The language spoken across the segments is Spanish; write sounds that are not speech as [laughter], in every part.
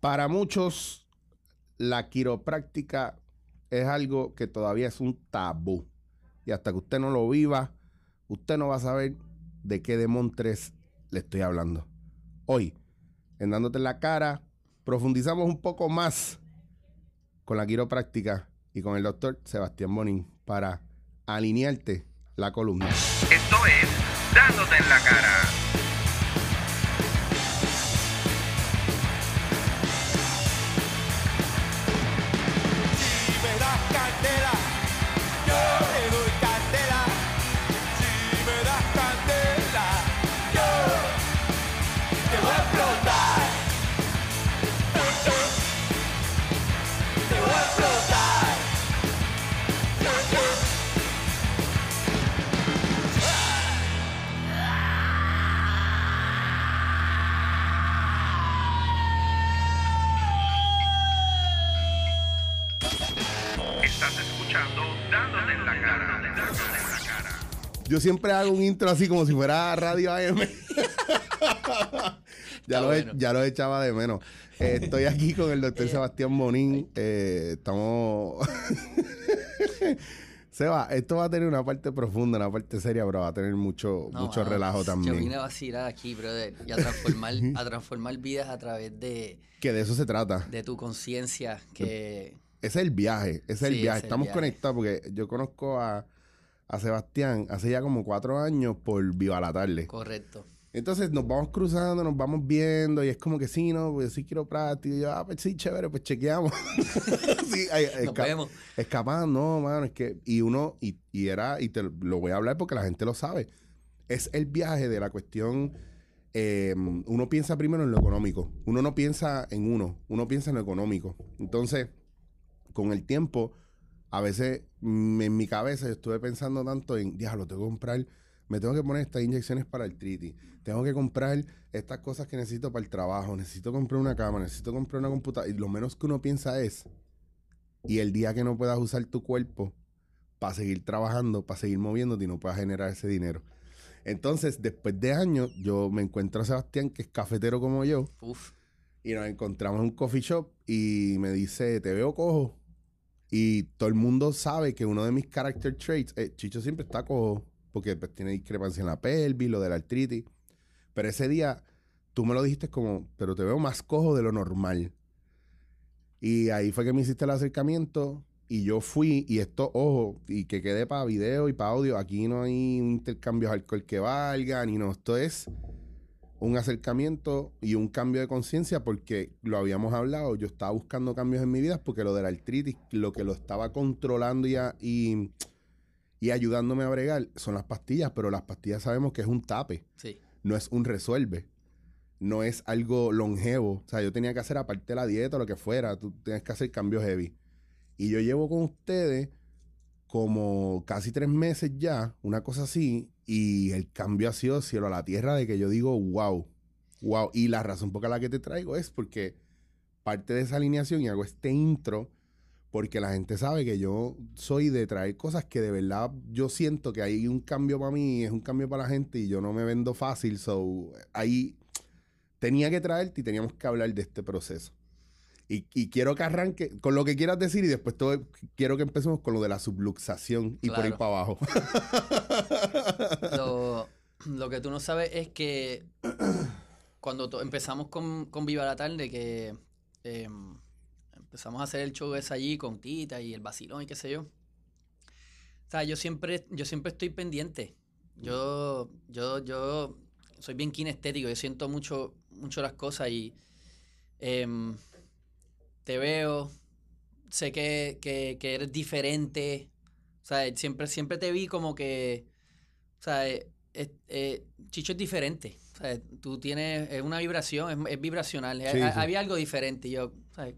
Para muchos, la quiropráctica es algo que todavía es un tabú. Y hasta que usted no lo viva, usted no va a saber de qué demontres le estoy hablando. Hoy, en Dándote en la Cara, profundizamos un poco más con la quiropráctica y con el doctor Sebastián Bonín para alinearte la columna. Esto es Dándote en la cara. Yo siempre hago un intro así como si fuera Radio AM. [laughs] ya, lo, bueno. ya lo echaba de menos. Eh, estoy aquí con el doctor Sebastián Bonín. Eh, estamos. [laughs] Seba, esto va a tener una parte profunda, una parte seria, pero va a tener mucho, No, mucho mano, relajo Yo vine también. a vacilar aquí, brother, y a transformar, a transformar vidas a través de, Que de eso se trata. de tu conciencia, que Ese es el viaje, ese es el viaje. el Estamos viaje. conectados porque yo conozco a, a Sebastián hace ya como cuatro años por Viva la Tarde. correcto. Entonces nos vamos cruzando, nos vamos viendo y es como que sí, no, pues sí quiero práctica. Y yo, ah, pues sí, chévere, pues chequeamos. [laughs] sí, Nos vemos. escapando, no, mano, es que, y uno, y, y era, y te lo voy a hablar porque la gente lo sabe, es el viaje de la cuestión, eh, uno piensa primero en lo económico, uno no piensa en uno, uno piensa en lo económico. Entonces, con el tiempo, a veces mm, en mi cabeza yo estuve pensando tanto en, diablo, tengo que comprar, me tengo que poner estas inyecciones para el triti, tengo que comprar estas cosas que necesito para el trabajo, necesito comprar una cama, necesito comprar una computadora, y lo menos que uno piensa es, y el día que no puedas usar tu cuerpo para seguir trabajando, para seguir moviéndote y no puedas generar ese dinero. Entonces, después de años, yo me encuentro a Sebastián, que es cafetero como yo, Uf, y nos encontramos en un coffee shop y me dice, te veo cojo. Y todo el mundo sabe que uno de mis character traits, eh, Chicho siempre está cojo, porque pues, tiene discrepancia en la pelvis, lo de la artritis. Pero ese día tú me lo dijiste como, pero te veo más cojo de lo normal. Y ahí fue que me hiciste el acercamiento y yo fui, y esto, ojo, y que quede para video y para audio, aquí no hay un intercambio de alcohol que valga, ni no, esto es un acercamiento y un cambio de conciencia porque lo habíamos hablado, yo estaba buscando cambios en mi vida porque lo de la artritis, lo que lo estaba controlando y, a- y, y ayudándome a bregar son las pastillas, pero las pastillas sabemos que es un tape, sí. no es un resuelve, no es algo longevo. O sea, yo tenía que hacer aparte de la dieta lo que fuera, tú tienes que hacer cambios heavy. Y yo llevo con ustedes como casi tres meses ya, una cosa así, y el cambio ha sido cielo a la tierra de que yo digo, wow, wow. Y la razón por la que te traigo es porque parte de esa alineación y hago este intro porque la gente sabe que yo soy de traer cosas que de verdad yo siento que hay un cambio para mí, es un cambio para la gente y yo no me vendo fácil, so ahí tenía que traerte y teníamos que hablar de este proceso. Y, y quiero que arranque con lo que quieras decir y después todo- quiero que empecemos con lo de la subluxación y por ahí para abajo. [laughs] Lo, lo que tú no sabes es que [clears throat] cuando empezamos con, con Viva la Tarde, que em, empezamos a hacer el show ese allí con Tita y el vacilón y qué sé yo. O sea, yo siempre, yo siempre estoy pendiente. Yo, yo, yo soy bien kinestético, yo siento mucho, mucho las cosas y em, te veo, sé que, que, que eres diferente. O sea, siempre, siempre te vi como que, o sea, eh, eh, eh, Chicho es diferente. O sea, tú tienes es una vibración, es, es vibracional. Sí, Ha- sí. Había algo diferente. y Yo, ¿sabes?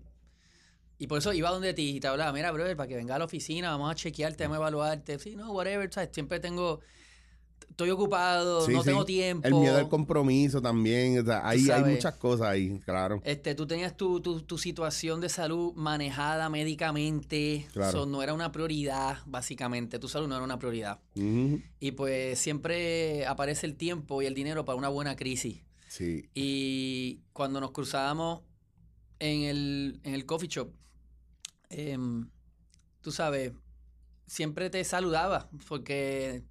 Y por eso iba donde ti y te hablaba, mira, brother, para que venga a la oficina, vamos a chequearte, vamos a evaluarte. Sí, no, whatever, ¿sabes? Siempre tengo, estoy ocupado, Sí, no sí. tengo tiempo. El miedo al compromiso también. o sea, hay muchas cosas ahí, claro. Este, tú tenías tu, tu, tu situación de salud manejada médicamente. Claro. So, no era una prioridad, básicamente. Tu salud no era una prioridad. Y pues siempre aparece el tiempo y el dinero para una buena crisis. Sí. Y cuando nos cruzábamos en el, en el coffee shop, em, tú sabes, siempre te saludaba porque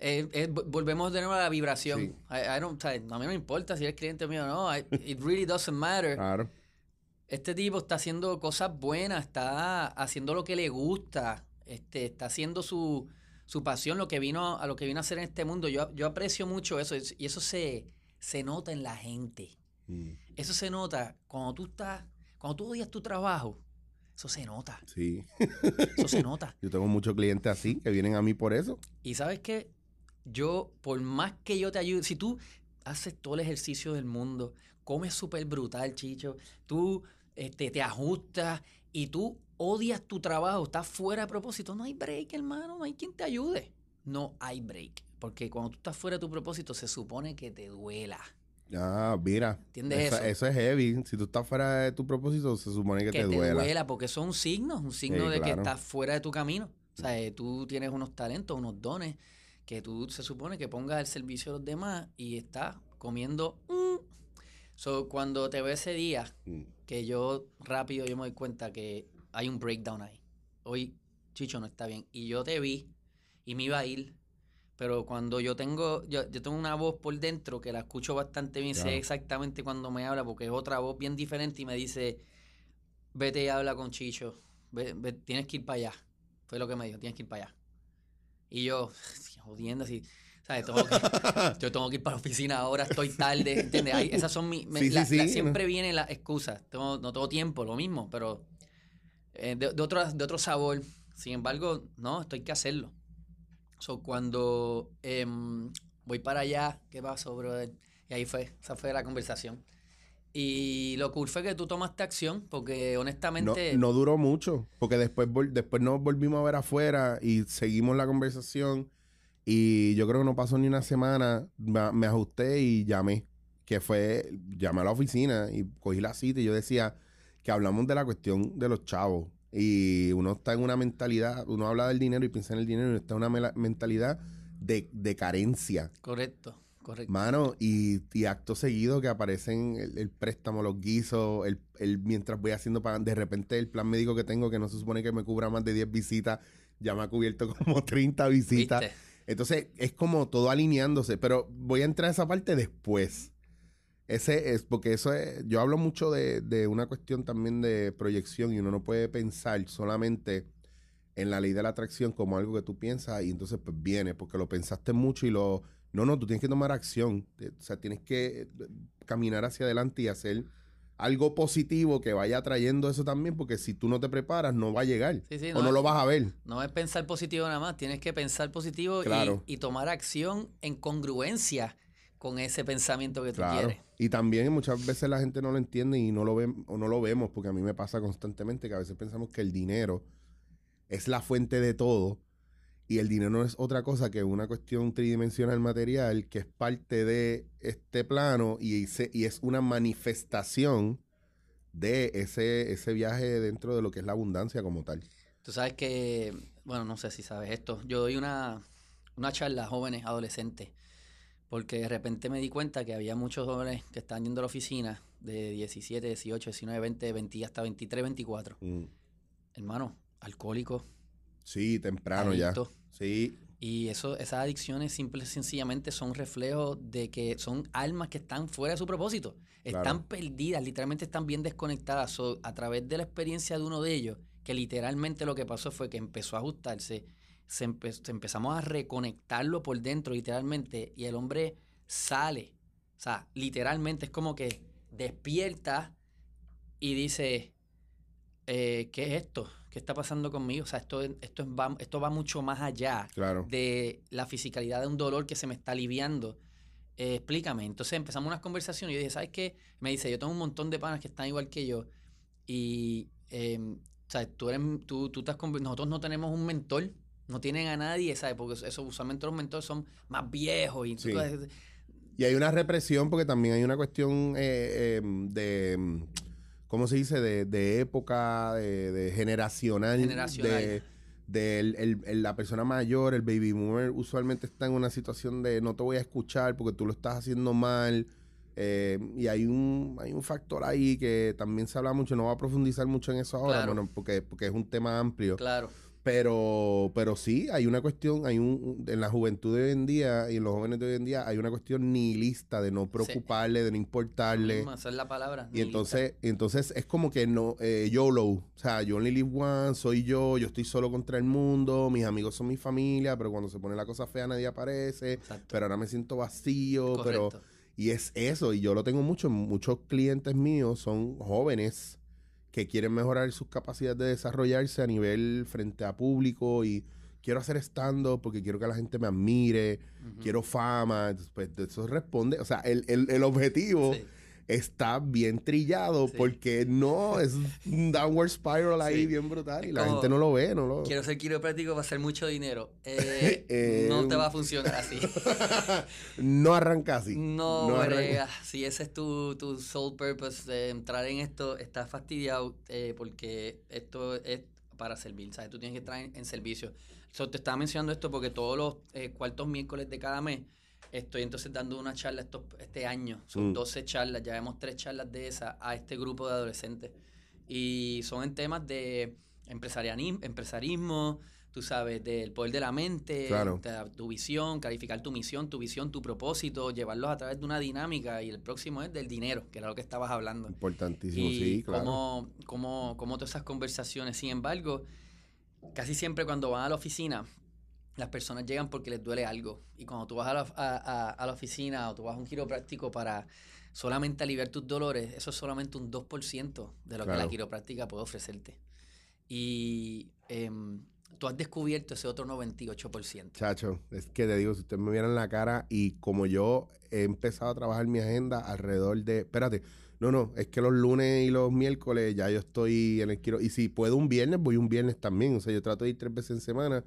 eh, eh, vo- volvemos de nuevo a la vibración. Sí. I- I don't- o sea, a mí no me importa si eres cliente mío o no. It really doesn't matter. Claro. Este tipo está haciendo cosas buenas, está haciendo lo que le gusta, este, está haciendo su, su pasión, lo que vino a lo que vino a hacer en este mundo. Yo, yo aprecio mucho eso y eso se, se nota en la gente. Mm, Eso se nota cuando tú estás, cuando tú odias tu trabajo. Eso se nota, Sí. eso se nota. [laughs] Yo tengo muchos clientes así que vienen a mí por eso. Y sabes que yo, por más que yo te ayude, si tú haces todo el ejercicio del mundo, comes súper brutal, chicho, tú este, te ajustas y tú odias tu trabajo, estás fuera de propósito, no hay break, hermano, no hay quien te ayude. No hay break. Porque cuando tú estás fuera de tu propósito, se supone que te duela. Ah, mira. ¿Entiendes Eso, eso? eso es heavy. Si tú estás fuera de tu propósito, se supone que, que te, te duela. duela, porque eso es un signo, un signo Sí, de que estás fuera de tu camino. O sea, eh, tú tienes unos talentos, unos dones que tú se supone que pongas al servicio de los demás y estás comiendo. mm. So, cuando te veo ese día, Mm. que yo rápido yo me doy cuenta que hay un breakdown ahí. Hoy Chicho no está bien. Y yo te vi y me iba a ir. Pero cuando yo tengo, yo, yo tengo una voz por dentro que la escucho bastante bien, Claro. sé exactamente cuando me habla, porque es otra voz bien diferente y me dice, vete y habla con Chicho, ve- ve- tienes que ir para allá. Fue lo que me dijo, tienes que ir para allá. Y yo, jodiendo así, ¿sabes? Tengo que, [laughs] yo tengo que ir para la oficina ahora, estoy tarde, ¿entiendes? Ahí- esas son mis... me- Sí, sí, la- la- sí, siempre vienen las excusas, tengo, no tengo tiempo, lo mismo, pero eh, de, de otro, de otro sabor. Sin embargo, no, esto hay que hacerlo. So, cuando em, voy para allá, ¿qué pasó, brother? Y ahí fue, esa fue la conversación. Y lo cool fue que tú tomaste acción, porque No, honestamente... no duró mucho, porque después, después nos volvimos a ver afuera y seguimos la conversación. Y yo creo que no pasó ni una semana, me, me ajusté y llamé, que fue, llamé a la oficina y cogí la cita y yo decía que hablamos de la cuestión de los chavos. Y uno está en una mentalidad, uno habla del dinero y piensa en el dinero y uno está en una mentalidad de, de carencia. Correcto, correcto. Mano, y, y acto seguido que aparecen el, el préstamo, los guisos, el, el- mientras voy haciendo, pa- de repente el plan médico que tengo, que no se supone que me cubra más de 10 visitas, ya me ha cubierto [laughs] como 30 visitas. ¿Viste? Entonces es como todo alineándose, pero voy a entrar a esa parte después. Ese es porque eso es, yo hablo mucho de, de una cuestión también de proyección y uno no puede pensar solamente en la ley de la atracción como algo que tú piensas y entonces pues viene porque lo pensaste mucho y lo... No, no, tú tienes que tomar acción. O sea, tienes que eh, caminar hacia adelante y hacer algo positivo que vaya trayendo eso también porque si tú no te preparas no va a llegar Sí, sí, o no no es- lo vas a ver. No es pensar positivo nada más, tienes que pensar positivo y- Claro. y, tomar acción en congruencia con ese pensamiento que tú Claro. quieres. Y también muchas veces la gente no lo entiende y no lo ven o no lo vemos, porque a mí me pasa constantemente que a veces pensamos que el dinero es la fuente de todo y el dinero no es otra cosa que una cuestión tridimensional material que es parte de este plano y, se- y es una manifestación de ese, ese viaje dentro de lo que es la abundancia como tal. Tú sabes que, bueno, no sé si sabes esto, yo doy una, una charla a jóvenes, adolescentes, porque de repente me di cuenta que había muchos jóvenes que estaban yendo a la oficina de 17, 18, 19, 20, 20 hasta 23, 24. Mm. Hermano, alcohólicos, Sí, temprano ya. Sí, Y eso, esas adicciones simple y sencillamente son reflejos de que son almas que están fuera de su propósito. Están Claro. perdidas, literalmente están bien desconectadas. So, a través de la experiencia de uno de ellos, que literalmente lo que pasó fue que empezó a ajustarse, se, empe- se empezamos a reconectarlo por dentro, literalmente, y el hombre sale. O sea, literalmente es como que despierta y dice, eh, ¿qué es esto? ¿Qué está pasando conmigo? O sea, esto, esto, es- va, esto va mucho más allá claro. de la fisicalidad de un dolor que se me está aliviando. Eh, explícame. Entonces empezamos unas conversaciones y yo dije, ¿sabes qué? Me dice, yo tengo un montón de panas que están igual que yo y, eh, ¿sabes? Tú eres, tú, tú estás nosotros no tenemos un mentor, no tienen a nadie, ¿sabes? Porque eso, usualmente los mentores son más viejos y Sí. Y hay una represión porque también hay una cuestión eh, eh, de, mm, ¿cómo se dice? De, de época, de, de generacional. Generacional. De, de el- el- el- la persona mayor, el baby boomer, usualmente está en una situación de no te voy a escuchar porque tú lo estás haciendo mal. Eh, y hay un, hay un factor ahí que también se habla mucho, no voy a profundizar mucho en eso ahora, Claro. bueno, porque, porque es un tema amplio. Claro. Pero, pero sí, hay una cuestión, hay un, en la juventud de hoy en día y en los jóvenes de hoy en día, hay una cuestión nihilista de no preocuparle, de no importarle. Mm, esa es la palabra. Y entonces, entonces es como que no, eh, YOLO, o sea, you only live once, soy yo, yo estoy solo contra el mundo, mis amigos son mi familia, pero cuando se pone la cosa fea nadie aparece, Exacto. pero ahora me siento vacío, pero... Correcto. Y es eso, y yo lo tengo mucho, muchos clientes míos son jóvenes que quieren mejorar sus capacidades de desarrollarse a nivel frente a público y quiero hacer stand-up porque quiero que la gente me admire, quiero fama, entonces, pues eso responde, o sea, el, el- el objetivo Sí. Está bien trillado Sí. porque no, es un downward spiral ahí Sí. bien brutal y la como, gente no lo ve, no lo Quiero ser quiropráctico para hacer mucho dinero. Eh, [laughs] Eh, no te va a funcionar así. [laughs] no arranca así. No, arranca- brega. Si ese es tu, tu sole purpose de entrar en esto, estás fastidiado eh, porque esto es para servir, ¿sabes? Tú tienes que estar en, en servicio. So, te estaba mencionando esto porque todos los eh, cuartos miércoles de cada mes estoy entonces dando una charla estos, este año. Son Mm. 12 charlas, ya vemos tres charlas de esas a este grupo de adolescentes. Y son en temas de empresarismo, tú sabes, del poder de la mente, Claro. de tu visión, clarificar tu misión, tu visión, tu propósito, llevarlos a través de una dinámica. Y el próximo es del dinero, que era lo que estabas hablando. Importantísimo, Y sí, claro. cómo, cómo, cómo todas esas conversaciones. Sin embargo, casi siempre cuando van a la oficina, las personas llegan porque les duele algo. Y cuando tú vas a la, a, a- a la oficina o tú vas a un quiropráctico para solamente aliviar tus dolores, eso es solamente un 2% de lo que la quiropráctica puede ofrecerte. Y em, tú has descubierto ese otro 98%. Chacho, es que te digo, si ustedes me vieran la cara y como yo he empezado a trabajar mi agenda alrededor de, espérate, no, no, es que los lunes y los miércoles ya yo estoy en el quiero, y si puedo un viernes, voy un viernes también, o sea, yo trato de ir tres veces en semana,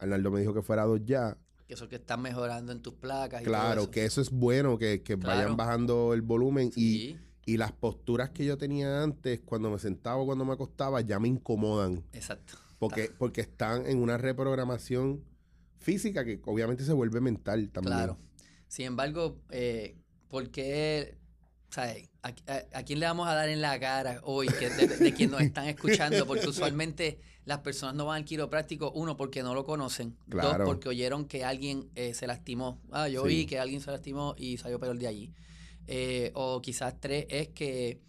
Arnaldo me dijo que fuera dos ya, Que eso que estás mejorando en tus placas. y todo claro, eso. que eso es bueno, que, que Claro. vayan bajando el volumen Sí, y, y las posturas que yo tenía antes, cuando me sentaba o cuando me acostaba, ya me incomodan. exacto. Porque, porque están en una reprogramación física que obviamente se vuelve mental también. Claro. Sin embargo, eh, ¿por qué, sabes, a, a- a quién le vamos a dar en la cara hoy que de, de quien nos están escuchando? Porque [laughs] usualmente las personas no van al quiropráctico, uno, porque no lo conocen, Claro. dos, porque oyeron que alguien eh, se lastimó. Ah, yo Sí. oí que alguien se lastimó y salió peor de allí. Eh, o quizás tres, es que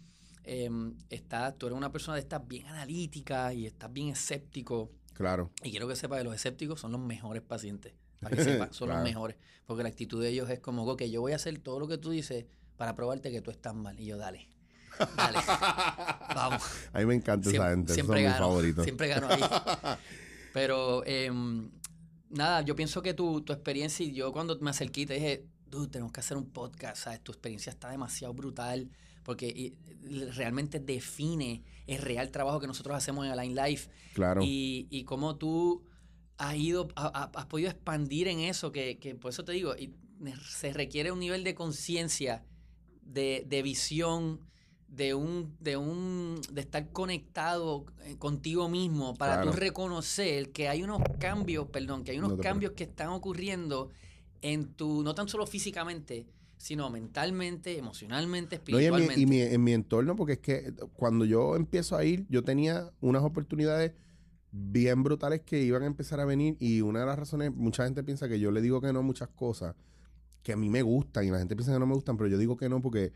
em, estás, tú eres una persona de estas bien analítica y estás bien escéptico. Claro. Y quiero que sepa que los escépticos son los mejores pacientes. Para que [laughs] sepa, son Claro. los mejores. Porque la actitud de ellos es como, ok, yo voy a hacer todo lo que tú dices para probarte que tú estás mal. Y yo, dale, dale, [laughs] vamos. A mí me encanta esa gente, son siempre mis gano, favoritos. siempre gano ahí. Pero, em, nada, yo pienso que tu, tu experiencia y yo cuando me acerqué te dije, dude, tenemos que hacer un podcast, ¿sabes? Tu experiencia está demasiado brutal porque realmente define el real trabajo que nosotros hacemos en Align Life Claro. y, y cómo tú has ido, ha- ha- has podido expandir en eso, que, que por eso te digo, se requiere un nivel de conciencia, de, de visión, de un, de un, de estar conectado eh, contigo mismo para tú Claro. reconocer que hay unos cambios, perdón, que hay unos No cambios que están ocurriendo en tu, no tan solo físicamente, sino mentalmente, emocionalmente, No, y en, mi, espiritualmente. y mi- en mi entorno, porque es que cuando yo empiezo a ir, yo tenía unas oportunidades bien brutales que iban a empezar a venir y una de las razones, mucha gente piensa que yo le digo que no a muchas cosas que a mí me gustan y la gente piensa que no me gustan, pero yo digo que no porque, eh,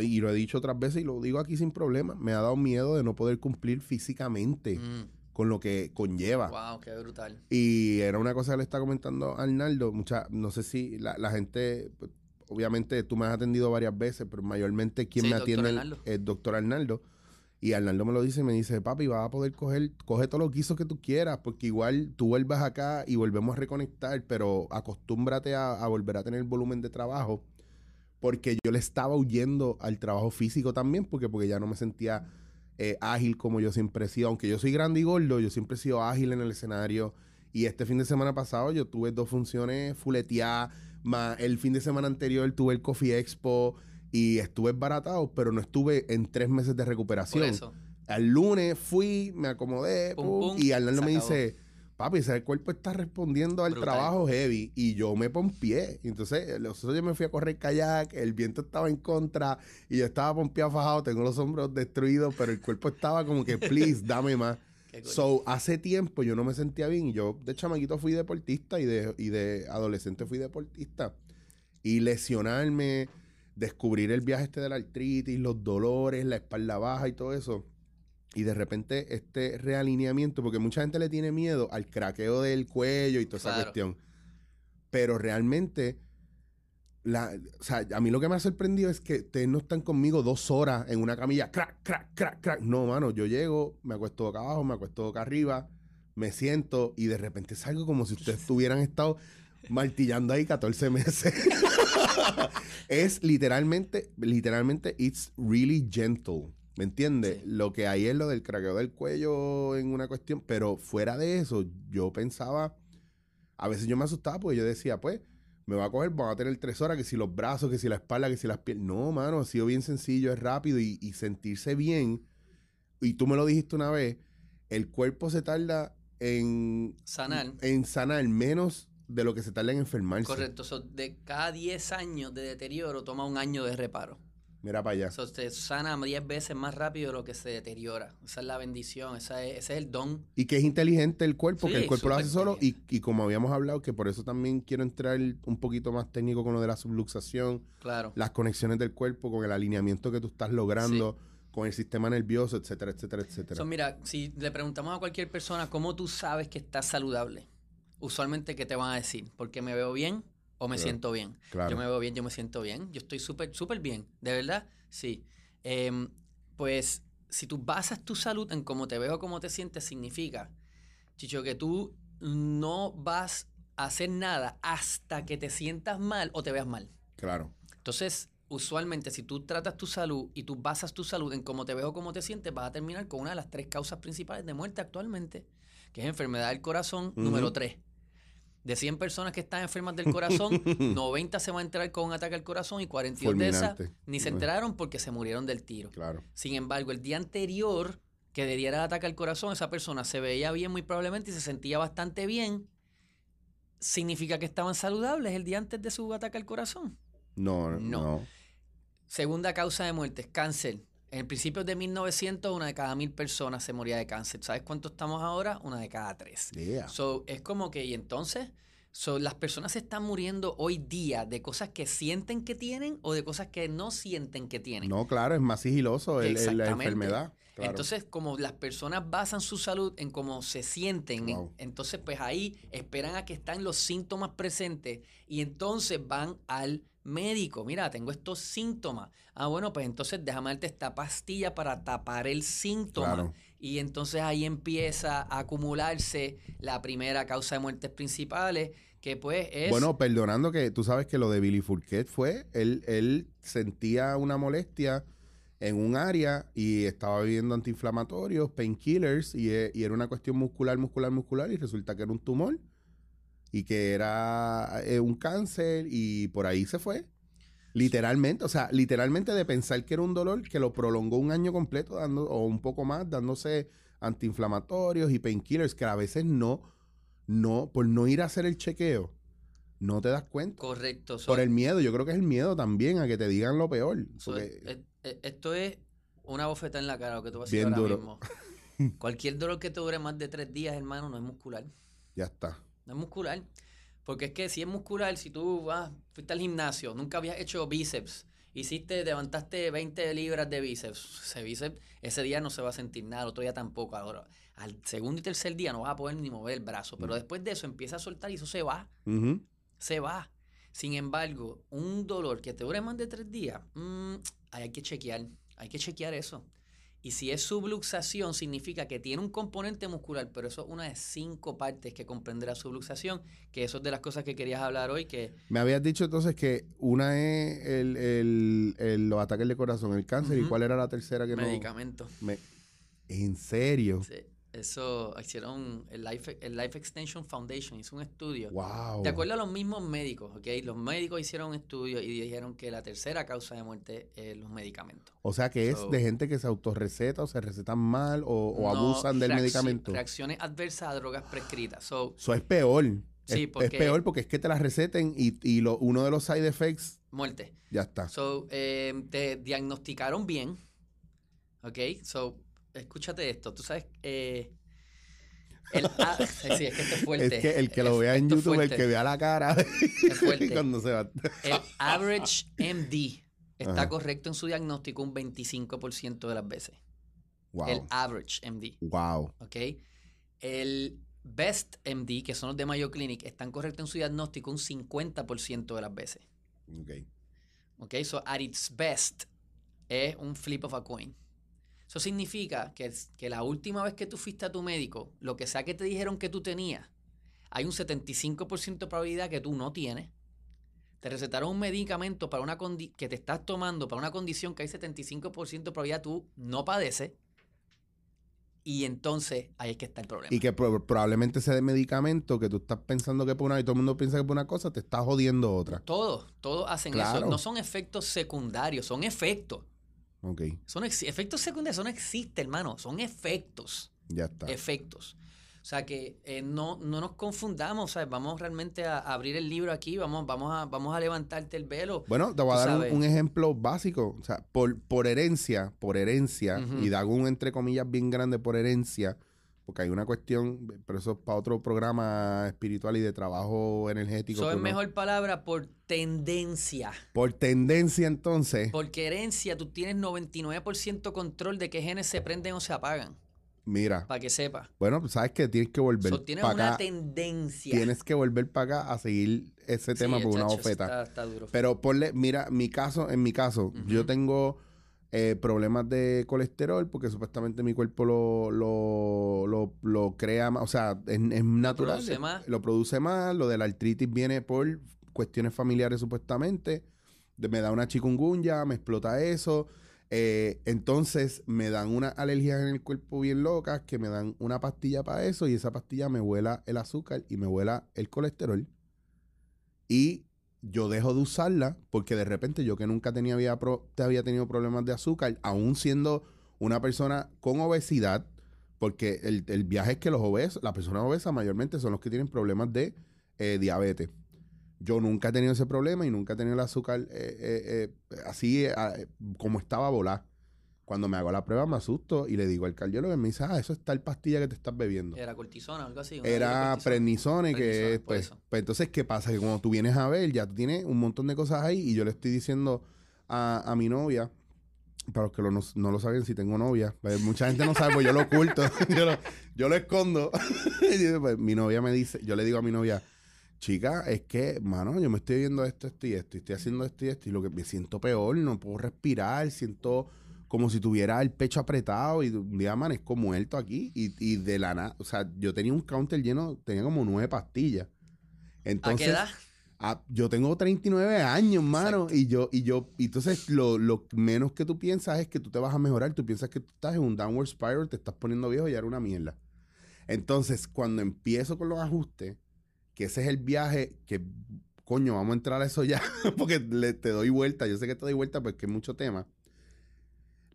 y lo he dicho otras veces y lo digo aquí sin problema, me ha dado miedo de no poder cumplir físicamente Mm, con lo que conlleva. wow, qué brutal. Y era una cosa que le estaba comentando a Arnaldo. Mucha, no sé si la, la gente, pues, obviamente tú me has atendido varias veces, pero mayormente quien Sí, me atiende es doctor Arnaldo. Y Arnaldo me lo dice, me dice, papi, vas a poder coger, coge todos los guisos que tú quieras, porque igual tú vuelvas acá y volvemos a reconectar, pero acostúmbrate a, a volver a tener volumen de trabajo, porque yo le estaba huyendo al trabajo físico también, porque, porque ya no me sentía eh, ágil como yo siempre he sido. Aunque yo soy grande y gordo, yo siempre he sido ágil en el escenario. Y este fin de semana pasado yo tuve dos funciones fuleteadas, más el fin de semana anterior tuve el Coffee Expo y estuve baratado, pero no estuve en tres meses de Por recuperación. eso. Al lunes fui, me acomodé, Pum, pum, pum, y Arnaldo me dice, papi, ese cuerpo está respondiendo al Brutal. trabajo heavy y yo me pompié. Entonces, los otros días me fui a correr kayak, el viento estaba en contra y yo estaba pompeado fajado, tengo los hombros destruidos, pero el cuerpo estaba como que, please, dame más. [laughs] So, hace tiempo yo no me sentía bien yo de chamaquito fui deportista y de, y de adolescente fui deportista. Y lesionarme, descubrir el viaje este de la artritis, los dolores, la espalda baja y todo eso. Y de repente este realineamiento, porque mucha gente le tiene miedo al craqueo del cuello y toda esa Claro. cuestión. Pero realmente, la, o sea, a mí lo que me ha sorprendido es que ustedes no están conmigo dos horas en una camilla, crack, crack, crack, crack. No, mano, yo llego, me acuesto boca abajo, me acuesto boca arriba, me siento y de repente salgo como si ustedes [laughs] hubieran estado martillando ahí 14 meses. [laughs] es literalmente, literalmente, it's really gentle. ¿Me entiendes? Sí. Lo que hay es lo del craqueo del cuello en una cuestión, pero fuera de eso, yo pensaba, a veces yo me asustaba porque yo decía, pues, me va a coger, van a tener tres horas, que si los brazos, que si la espalda, que si las piernas. No, mano, ha sido bien sencillo, es rápido y, y sentirse bien. Y tú me lo dijiste una vez, el cuerpo se tarda en Sanar. en sanar menos de lo que se tarda en enfermarse. Correcto. So, de cada 10 años de deterioro toma un año de reparo. Mira para allá. So, se sana 10 veces más rápido de lo que se deteriora. Esa es la bendición, esa es- ese es el don. Y que es inteligente el cuerpo, que Sí, el cuerpo lo hace solo. Y, y como habíamos hablado, que por eso también quiero entrar un poquito más técnico con lo de la subluxación, Claro. las conexiones del cuerpo, con el alineamiento que tú estás logrando, con el sistema nervioso, etcétera, etcétera, etcétera. So, mira, si le preguntamos a cualquier persona cómo tú sabes que estás saludable, usualmente, ¿qué te van a decir? ¿Porque me veo bien o me Claro, siento bien? claro. Yo me veo bien, yo me siento bien. Yo estoy súper, súper bien. ¿De verdad? Sí. Em, pues, si tú basas tu salud en cómo te veo, cómo te sientes, significa, Chicho, que tú no vas a hacer nada hasta que te sientas mal o te veas mal. Claro. Entonces, usualmente, si tú tratas tu salud y tú basas tu salud en cómo te veo, cómo te sientes, vas a terminar con una de las tres causas principales de muerte actualmente, que es enfermedad del corazón número 3. De 100 personas que están enfermas del corazón, [laughs] 90 se van a enterar con un ataque al corazón y 42 de esas Fulminante. ni se enteraron porque se murieron del tiro. Claro. Sin embargo, el día anterior que le diera el ataque al corazón, esa persona se veía bien muy probablemente y se sentía bastante bien. Significa que estaban saludables el día antes de su ataque al corazón. No, no. No. Segunda causa de muerte cáncer. En principios de 1900, una de cada mil personas se moría de cáncer. ¿Sabes cuánto estamos ahora? Una de cada tres. Yeah. So, es como que, y entonces, so, las personas se están muriendo hoy día de cosas que sienten que tienen o de cosas que no sienten que tienen. No, claro, es más sigiloso el- el- la enfermedad. Claro. Entonces, como las personas basan su salud en cómo se sienten, en- entonces pues ahí esperan a que están los síntomas presentes y entonces van al médico. Mira, tengo estos síntomas. Ah, bueno, pues entonces déjame darte esta pastilla para tapar el síntoma. Claro. Y entonces ahí empieza a acumularse la primera causa de muertes principales, que pues es... Bueno, perdonando que tú sabes que lo de Billy Fourquet fue, él, él sentía una molestia en un área y estaba bebiendo antiinflamatorios, painkillers, y, e- y era una cuestión muscular, muscular, muscular, y resulta que era un tumor y que era eh, un cáncer y por ahí se fue. Literalmente, o sea, literalmente de pensar que era un dolor que lo prolongó un año completo dando, o un poco más, dándose antiinflamatorios y painkillers que a veces no, no, por no ir a hacer el chequeo, no te das cuenta. correcto. so- Por el miedo, yo creo que es el miedo también a que te digan lo peor. Porque- eh, eh, esto es una bofeta en la cara, lo que tú vas a decir ahora duro. mismo. Cualquier dolor que te dure más de tres días, hermano, no es muscular. ya está. No es muscular. Porque es que si es muscular, si tú vas, fuiste al gimnasio, nunca habías hecho bíceps, hiciste, levantaste 20 libras de bíceps, ese bíceps, ese día no se va a sentir nada, el otro día tampoco. Ahora, al segundo y tercer día no vas a poder ni mover el brazo, pero Mm. después de eso empieza a soltar y eso se va se va. Sin embargo, un dolor que te dure más de tres días, mm, ahí hay que chequear, hay que chequear eso. Y si es subluxación, significa que tiene un componente muscular, pero eso es una de cinco partes que comprende la subluxación, que eso es de las cosas que querías hablar hoy, que Me habías dicho entonces que una es el, el- el- los ataques de corazón, el cáncer, y cuál era la tercera que no. medicamento. Me- ¿En serio? Sí. Eso hicieron el Life, el Life Extension Foundation, hizo un estudio. Wow. De acuerdo a los mismos médicos, ¿ok? Los médicos hicieron un estudio y dijeron que la tercera causa de muerte es los medicamentos. O sea que es So- de gente que se autorreceta o se recetan mal o, o No abusan del medicamento. Reacciones adversas a drogas prescritas. So, Eso es peor. Sí, es, es porque- peor porque es que te las receten y, y lo, uno de los side effects muerte. ya está. So, eh, te diagnosticaron bien. ¿Ok? So, escúchate esto. Tú sabes, eh, el [laughs] a- sí, es que esto es fuerte. es que el que lo Es- vea en esto es YouTube, el fuerte. que vea la cara [laughs] fuerte. cuando se va. El average MD está Ajá. correcto en su diagnóstico un 25% de las veces. Wow. El average MD. Wow. ¿Ok? El best MD, que son los de Mayo Clinic, están correctos en su diagnóstico un 50% de las veces. Ok. ¿Ok? So, at its best, es un flip of a coin. Eso significa que, que la última vez que tú fuiste a tu médico, lo que sea que te dijeron que tú tenías, hay un 75% de probabilidad que tú no tienes. Te recetaron un medicamento para una que te estás tomando para una condición que hay 75% de probabilidad tú no padeces. Y entonces ahí es que está el problema. Y que pro- probablemente ese medicamento que tú estás pensando que es por una y todo el mundo piensa que es por una cosa, te está jodiendo otra. Todos, todos hacen Claro. eso. No son efectos secundarios, son efectos. Ok, Son efectos secundarios, eso no existe, hermano. Son efectos. ya está. Efectos. O sea que eh, no, no nos confundamos, ¿sabes? Vamos realmente a, a abrir el libro aquí, vamos, vamos, a, vamos a levantarte el velo. Bueno, te voy a dar un, ejemplo básico. O sea, por, por herencia, por herencia, y hago un entre comillas bien grande por herencia, porque hay una cuestión, pero eso es para otro programa espiritual y de trabajo energético. Eso es uno- mejor palabra por tendencia. Por tendencia, entonces, Porque herencia, tú tienes 99% control de qué genes se prenden o se apagan. mira, Para que sepas. bueno, pues sabes que tienes que volver So, tienes para una acá. tendencia. Tienes que volver para acá a seguir ese Sí, tema por una bofeta. Está, está duro. Pero ponle, mira, mi caso, en mi caso, yo Ujú. tengo eh, problemas de colesterol porque supuestamente mi cuerpo lo, lo, lo, lo crea más, o sea, es, es natural. produce más. Lo produce más, lo de la artritis viene por cuestiones familiares supuestamente. De- me da una chikungunya, me explota eso. eh, entonces me dan unas alergias en el cuerpo bien locas que me dan una pastilla para eso y esa pastilla me vuela el azúcar y me vuela el colesterol. Y yo dejo de usarla porque de repente yo que nunca tenía, había, pro- te había tenido problemas de azúcar, aún siendo una persona con obesidad, porque el, el viaje es que los obesos, las personas obesas mayormente son los que tienen problemas de eh, diabetes. Yo nunca he tenido ese problema y nunca he tenido el azúcar eh, eh, así como estaba volar. Cuando me hago la prueba me asusto y le digo al cardiólogo y me dice, ah, eso es tal pastilla que te estás bebiendo. Era cortisona o algo así. Era prednisone, que es, pues, pues entonces, ¿qué pasa? Que cuando tú vienes a ver, ya tú tienes un montón de cosas ahí y yo le estoy diciendo a, a mi novia, para los que lo- no, no lo saben, si tengo novia, pues, mucha gente no sabe, pues yo lo oculto, [laughs] yo, lo, yo lo escondo. [laughs] Y pues, mi novia me dice, yo le digo a mi novia, chica, es que, mano, yo me estoy viendo esto, esto y esto, y estoy haciendo esto y esto, y lo que me siento peor, no puedo respirar, siento como si tuviera el pecho apretado y un día amanezco muerto aquí y, y de la nada, o sea, yo tenía un counter lleno, tenía como nueve pastillas. ¿A qué Entonces, edad? ah, yo tengo 39 años, mano, y yo, y yo, y entonces lo, lo menos que tú piensas es que tú te vas a mejorar, tú piensas que tú estás en un downward spiral, te estás poniendo viejo y era una mierda. Entonces, cuando empiezo con los ajustes, que ese es el viaje que, coño, vamos a entrar a eso ya, [laughs] porque le, te doy vuelta, yo sé que te doy vuelta porque es mucho tema.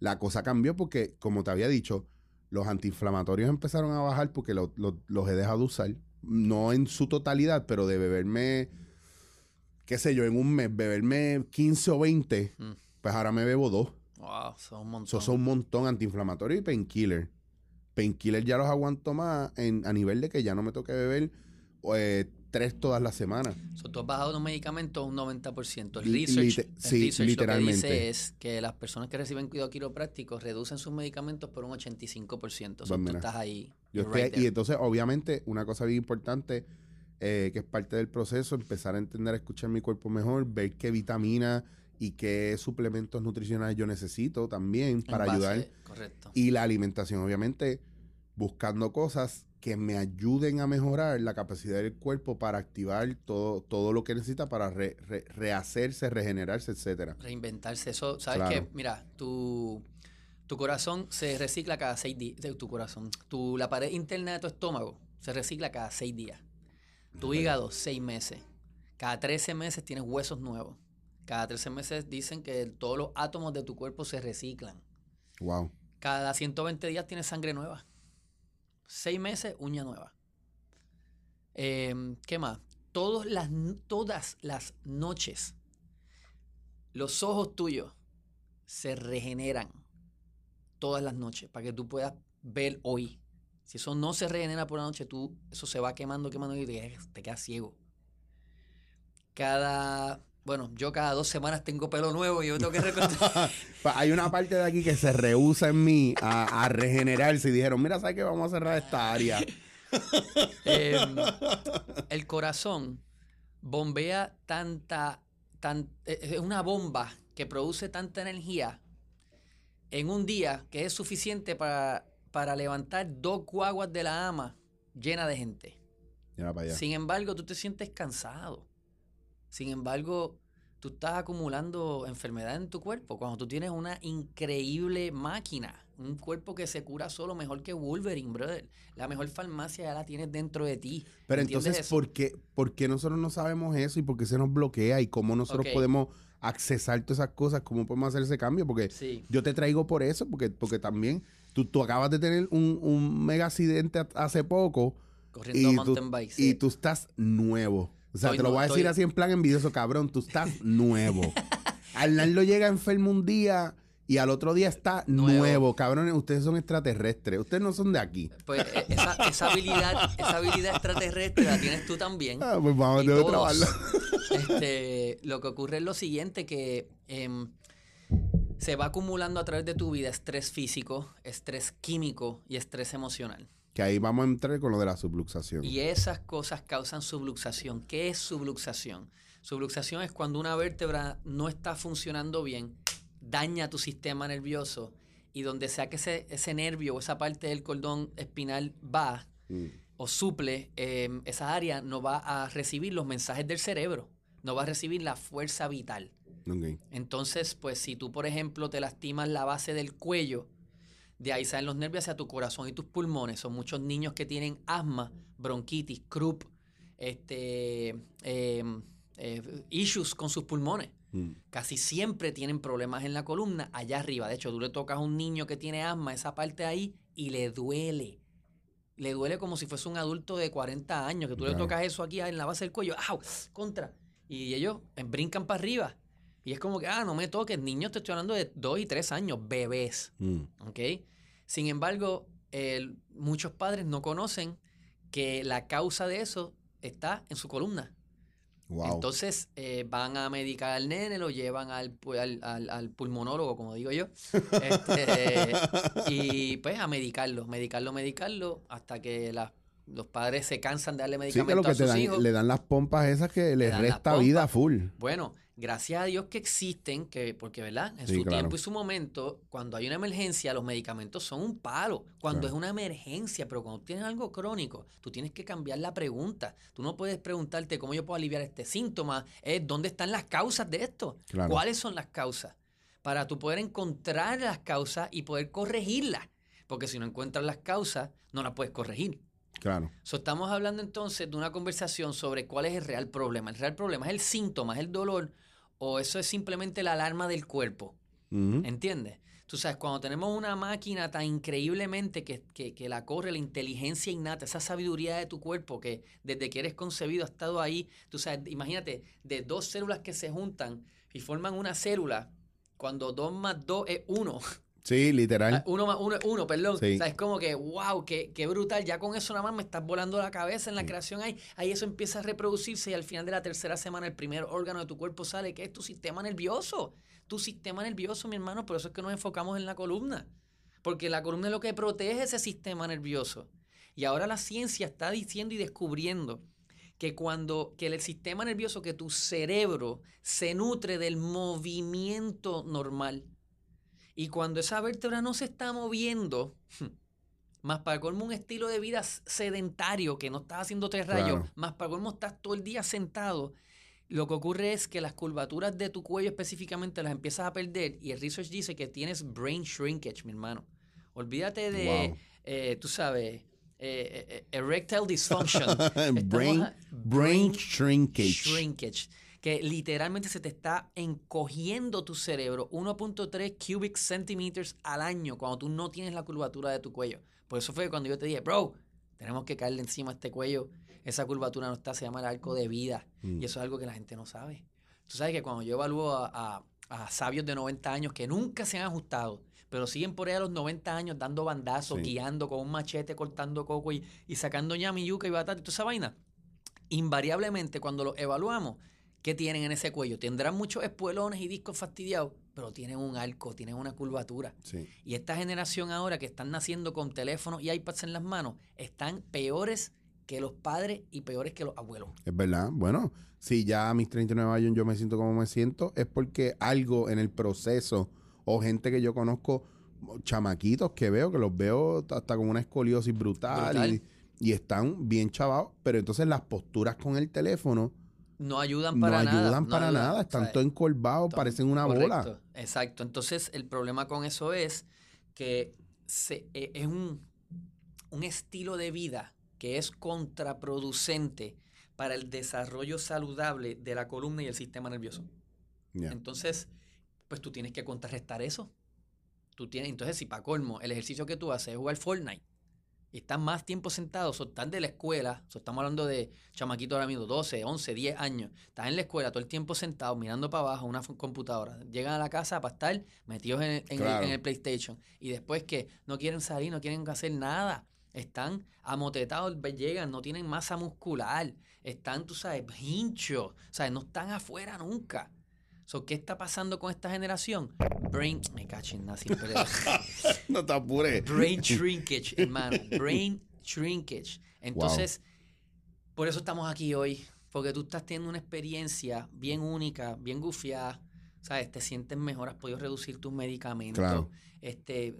La cosa cambió porque, como te había dicho, los antiinflamatorios empezaron a bajar porque lo- lo- los he dejado de usar. No en su totalidad, pero de beberme, qué sé yo, en un mes, beberme 15 o 20, Mm. pues ahora me bebo dos. Wow, son un montón. Eso son un montón antiinflamatorio y painkiller. Painkiller ya los aguanto más en, a nivel de que ya no me toque beber eh, tres todas las semanas. So, tú has bajado los medicamentos un 90%. El research, lite- el sí, research lo que literalmente. dice es que las personas que reciben cuidado quiropráctico reducen sus medicamentos por un 85%. So, Pues tú mira, estás ahí. Yo estoy- right y entonces, obviamente, una cosa bien importante eh, que es parte del proceso, empezar a entender, a escuchar mi cuerpo mejor, ver qué vitaminas y qué suplementos nutricionales yo necesito también para base- ayudar. Correcto. Y la alimentación, obviamente, buscando cosas que me ayuden a mejorar la capacidad del cuerpo para activar todo, todo lo que necesita para re- re- rehacerse, regenerarse, etcétera. Reinventarse. Eso, ¿sabes Claro. qué? Mira, tu, Tu corazón se recicla cada seis días. Tu corazón. Tu, la pared interna de tu estómago se recicla cada seis días. Tu hígado, seis meses. Cada 13 meses tienes huesos nuevos. Cada 13 meses dicen que todos los átomos de tu cuerpo se reciclan. Wow. Cada 120 días tienes sangre nueva. Seis meses, uña nueva. Em, ¿Qué más? Todas las, todas las noches, los ojos tuyos se regeneran todas las noches para que tú puedas ver hoy. Si eso no se regenera por la noche, tú, eso se va quemando, quemando y te, te quedas ciego. Cada, bueno, yo cada dos semanas tengo pelo nuevo y yo tengo que [laughs] recortar. Hay una parte de aquí que se rehúsa en mí a, a regenerarse y dijeron, mira, ¿sabes qué? Vamos a cerrar esta área. [laughs] Em, el corazón bombea tanta, tan, eh, es una bomba que produce tanta energía en un día que es suficiente para, para levantar dos guaguas de la ama llena de gente. Sin embargo, tú te sientes cansado. Sin embargo, tú estás acumulando enfermedad en tu cuerpo. Cuando tú tienes una increíble máquina, un cuerpo que se cura solo mejor que Wolverine, brother. La mejor farmacia ya la tienes dentro de ti. Pero ¿Entiendes entonces, eso? ¿por qué, por qué nosotros no sabemos eso y por qué se nos bloquea y cómo nosotros podemos accesar todas esas cosas? ¿Cómo podemos hacer ese cambio? Porque Sí. yo te traigo por eso, porque, porque también tú, tú acabas de tener un, un mega accidente ha- hace poco Corriendo y, mountain tú, bike. y tú estás nuevo. O sea, Estoy te lo voy a decir estoy- así en plan envidioso, cabrón, tú estás [laughs] nuevo. Arnaldo llega enfermo un día y al otro día está nuevo. Nuevo. Cabrones, ustedes son extraterrestres. Ustedes no son de aquí. Pues e- esa, esa habilidad, esa habilidad extraterrestre la tienes tú también. Ah, pues vamos tener que trabajarlo. [laughs] Este, lo que ocurre es lo siguiente, que em, se va acumulando a través de tu vida estrés físico, estrés químico y estrés emocional. Que ahí vamos a entrar con lo de la subluxación. Y esas cosas causan subluxación. ¿Qué es subluxación? Subluxación es cuando una vértebra no está funcionando bien, daña tu sistema nervioso y donde sea que ese, ese nervio o esa parte del cordón espinal va Mm. o suple, eh, esa área no va a recibir los mensajes del cerebro, no va a recibir la fuerza vital. Entonces, pues si tú, por ejemplo, te lastimas la base del cuello, de ahí salen los nervios hacia tu corazón y tus pulmones. Son muchos niños que tienen asma, bronquitis, croup, este, em, eh, issues con sus pulmones. Mm. Casi siempre tienen problemas en la columna allá arriba. De hecho, tú le tocas a un niño que tiene asma, esa parte ahí, y le duele. Le duele como si fuese un adulto de 40 años, que tú le tocas eso aquí en la base del cuello, ¡au! Contra. Y ellos eh, brincan para arriba. Y es como que, ah, no me toques, niños, te estoy hablando de 2 y 3 años, bebés. Mm. ¿ok? Sin embargo, muchos padres no conocen que la causa de eso está en su columna. Wow. Entonces eh, van a medicar al nene, lo llevan al, al, al- al pulmonólogo, como digo yo, [laughs] este, y pues a medicarlo, medicarlo, medicarlo, hasta que los padres se cansan de darle sí, que lo que te a sus dan, hijos. le dan las pompas esas que les las resta vida full. Bueno, gracias a Dios que existen, que, porque verdad, en Sí, su claro. tiempo y su momento, cuando hay una emergencia, los medicamentos son un palo. Cuando Claro. es una emergencia, pero cuando tienes algo crónico, tú tienes que cambiar la pregunta. Tú no puedes preguntarte cómo yo puedo aliviar este síntoma, es dónde están las causas de esto. Claro. ¿Cuáles son las causas? Para tú poder encontrar las causas y poder corregirlas. Porque si no encuentras las causas, no las puedes corregir. Claro. So, estamos hablando entonces de una conversación sobre cuál es el real problema. El real problema es el síntoma, es el dolor, o eso es simplemente la alarma del cuerpo. Ujú. ¿Entiendes? Tú sabes, cuando tenemos una máquina tan increíblemente que, que- que la corre la inteligencia innata, esa sabiduría de tu cuerpo que desde que eres concebido ha estado ahí, tú sabes, imagínate, de dos células que se juntan y forman una célula, cuando dos más dos es uno, Sí, literal. Ah, Uno más uno uno, perdón. Sí. O sea, es como que, wow, qué, qué brutal. Ya con eso nada más me estás volando la cabeza en la creación ahí. Ahí eso empieza a reproducirse y al final de la tercera semana el primer órgano de tu cuerpo sale, que es tu sistema nervioso. Tu sistema nervioso, mi hermano, por eso es que nos enfocamos en la columna. Porque la columna es lo que protege ese sistema nervioso. Y ahora la ciencia está diciendo y descubriendo que cuando que el sistema nervioso, que tu cerebro se nutre del movimiento normal. Y cuando esa vértebra no se está moviendo, [laughs] más para colmo un estilo de vida sedentario, que no estás haciendo tres rayos, Claro. más para colmo estás todo el día sentado, Lo que ocurre es que las curvaturas de tu cuello específicamente las empiezas a perder y el research dice que tienes brain shrinkage, mi hermano. Olvídate de, Wow. eh, tú sabes, eh, eh, eh, erectile dysfunction. [laughs] Brain, a- brain shrinkage. shrinkage, que literalmente se te está encogiendo tu cerebro 1.3 cubic centímetros al año cuando tú no tienes la curvatura de tu cuello. Por eso fue cuando yo te dije, bro, tenemos que caerle encima a este cuello. Esa curvatura no está, se llama el arco de vida. Mm. Y eso es algo que la gente no sabe. Tú sabes que cuando yo evalúo a, a- a sabios de 90 años que nunca se han ajustado, pero siguen por ahí a los 90 años dando bandazos, Sí. guiando con un machete, cortando coco y, y sacando ñami, yuca y batata y toda esa vaina invariablemente cuando los evaluamos, ¿qué tienen en ese cuello? Tendrán muchos espuelones y discos fastidiados, pero tienen un arco, tienen una curvatura. Sí. Y esta generación ahora que están naciendo con teléfonos y iPads en las manos, están peores que los padres y peores que los abuelos. Es verdad. Bueno, si ya a mis 39 años yo me siento como me siento, es porque algo en el proceso o gente que yo conozco, chamaquitos que veo, que los veo hasta con una escoliosis brutal, Brutal. Y, y están bien chavados, pero entonces las posturas con el teléfono No ayudan no para nada. ayudan no para ayudan. nada, O están sea, todos encorvados, parecen una bola. Exacto. Entonces, el problema con eso es que se- e- es un, un estilo de vida que es contraproducente para el desarrollo saludable de la columna y el sistema nervioso. Entonces, pues tú tienes que contrarrestar eso. Tú tienes, entonces, si para colmo, el ejercicio que tú haces es jugar Fortnite y estás más tiempo sentado, so, estás de la escuela, estamos hablando de chamaquito ahora mismo, 12, 11, 10 años, estás en la escuela todo el tiempo sentado, mirando para abajo una computadora, llegan a la casa para estar metidos en, el- en el- Claro. en el PlayStation y después que no quieren salir, no quieren hacer nada, están amotetados, llegan, no tienen masa muscular, están, tú sabes, hinchos, sabes, no están afuera nunca. So, ¿Qué está pasando con esta generación? Brain, me cacho en nada, siempre- no te apures. Brain shrinkage, hermano. Brain shrinkage. Entonces, por eso estamos aquí hoy. Porque tú estás teniendo una experiencia bien única, bien gufiada. ¿Sabes? Te sientes mejor, has podido reducir tus medicamentos. Claro. Este,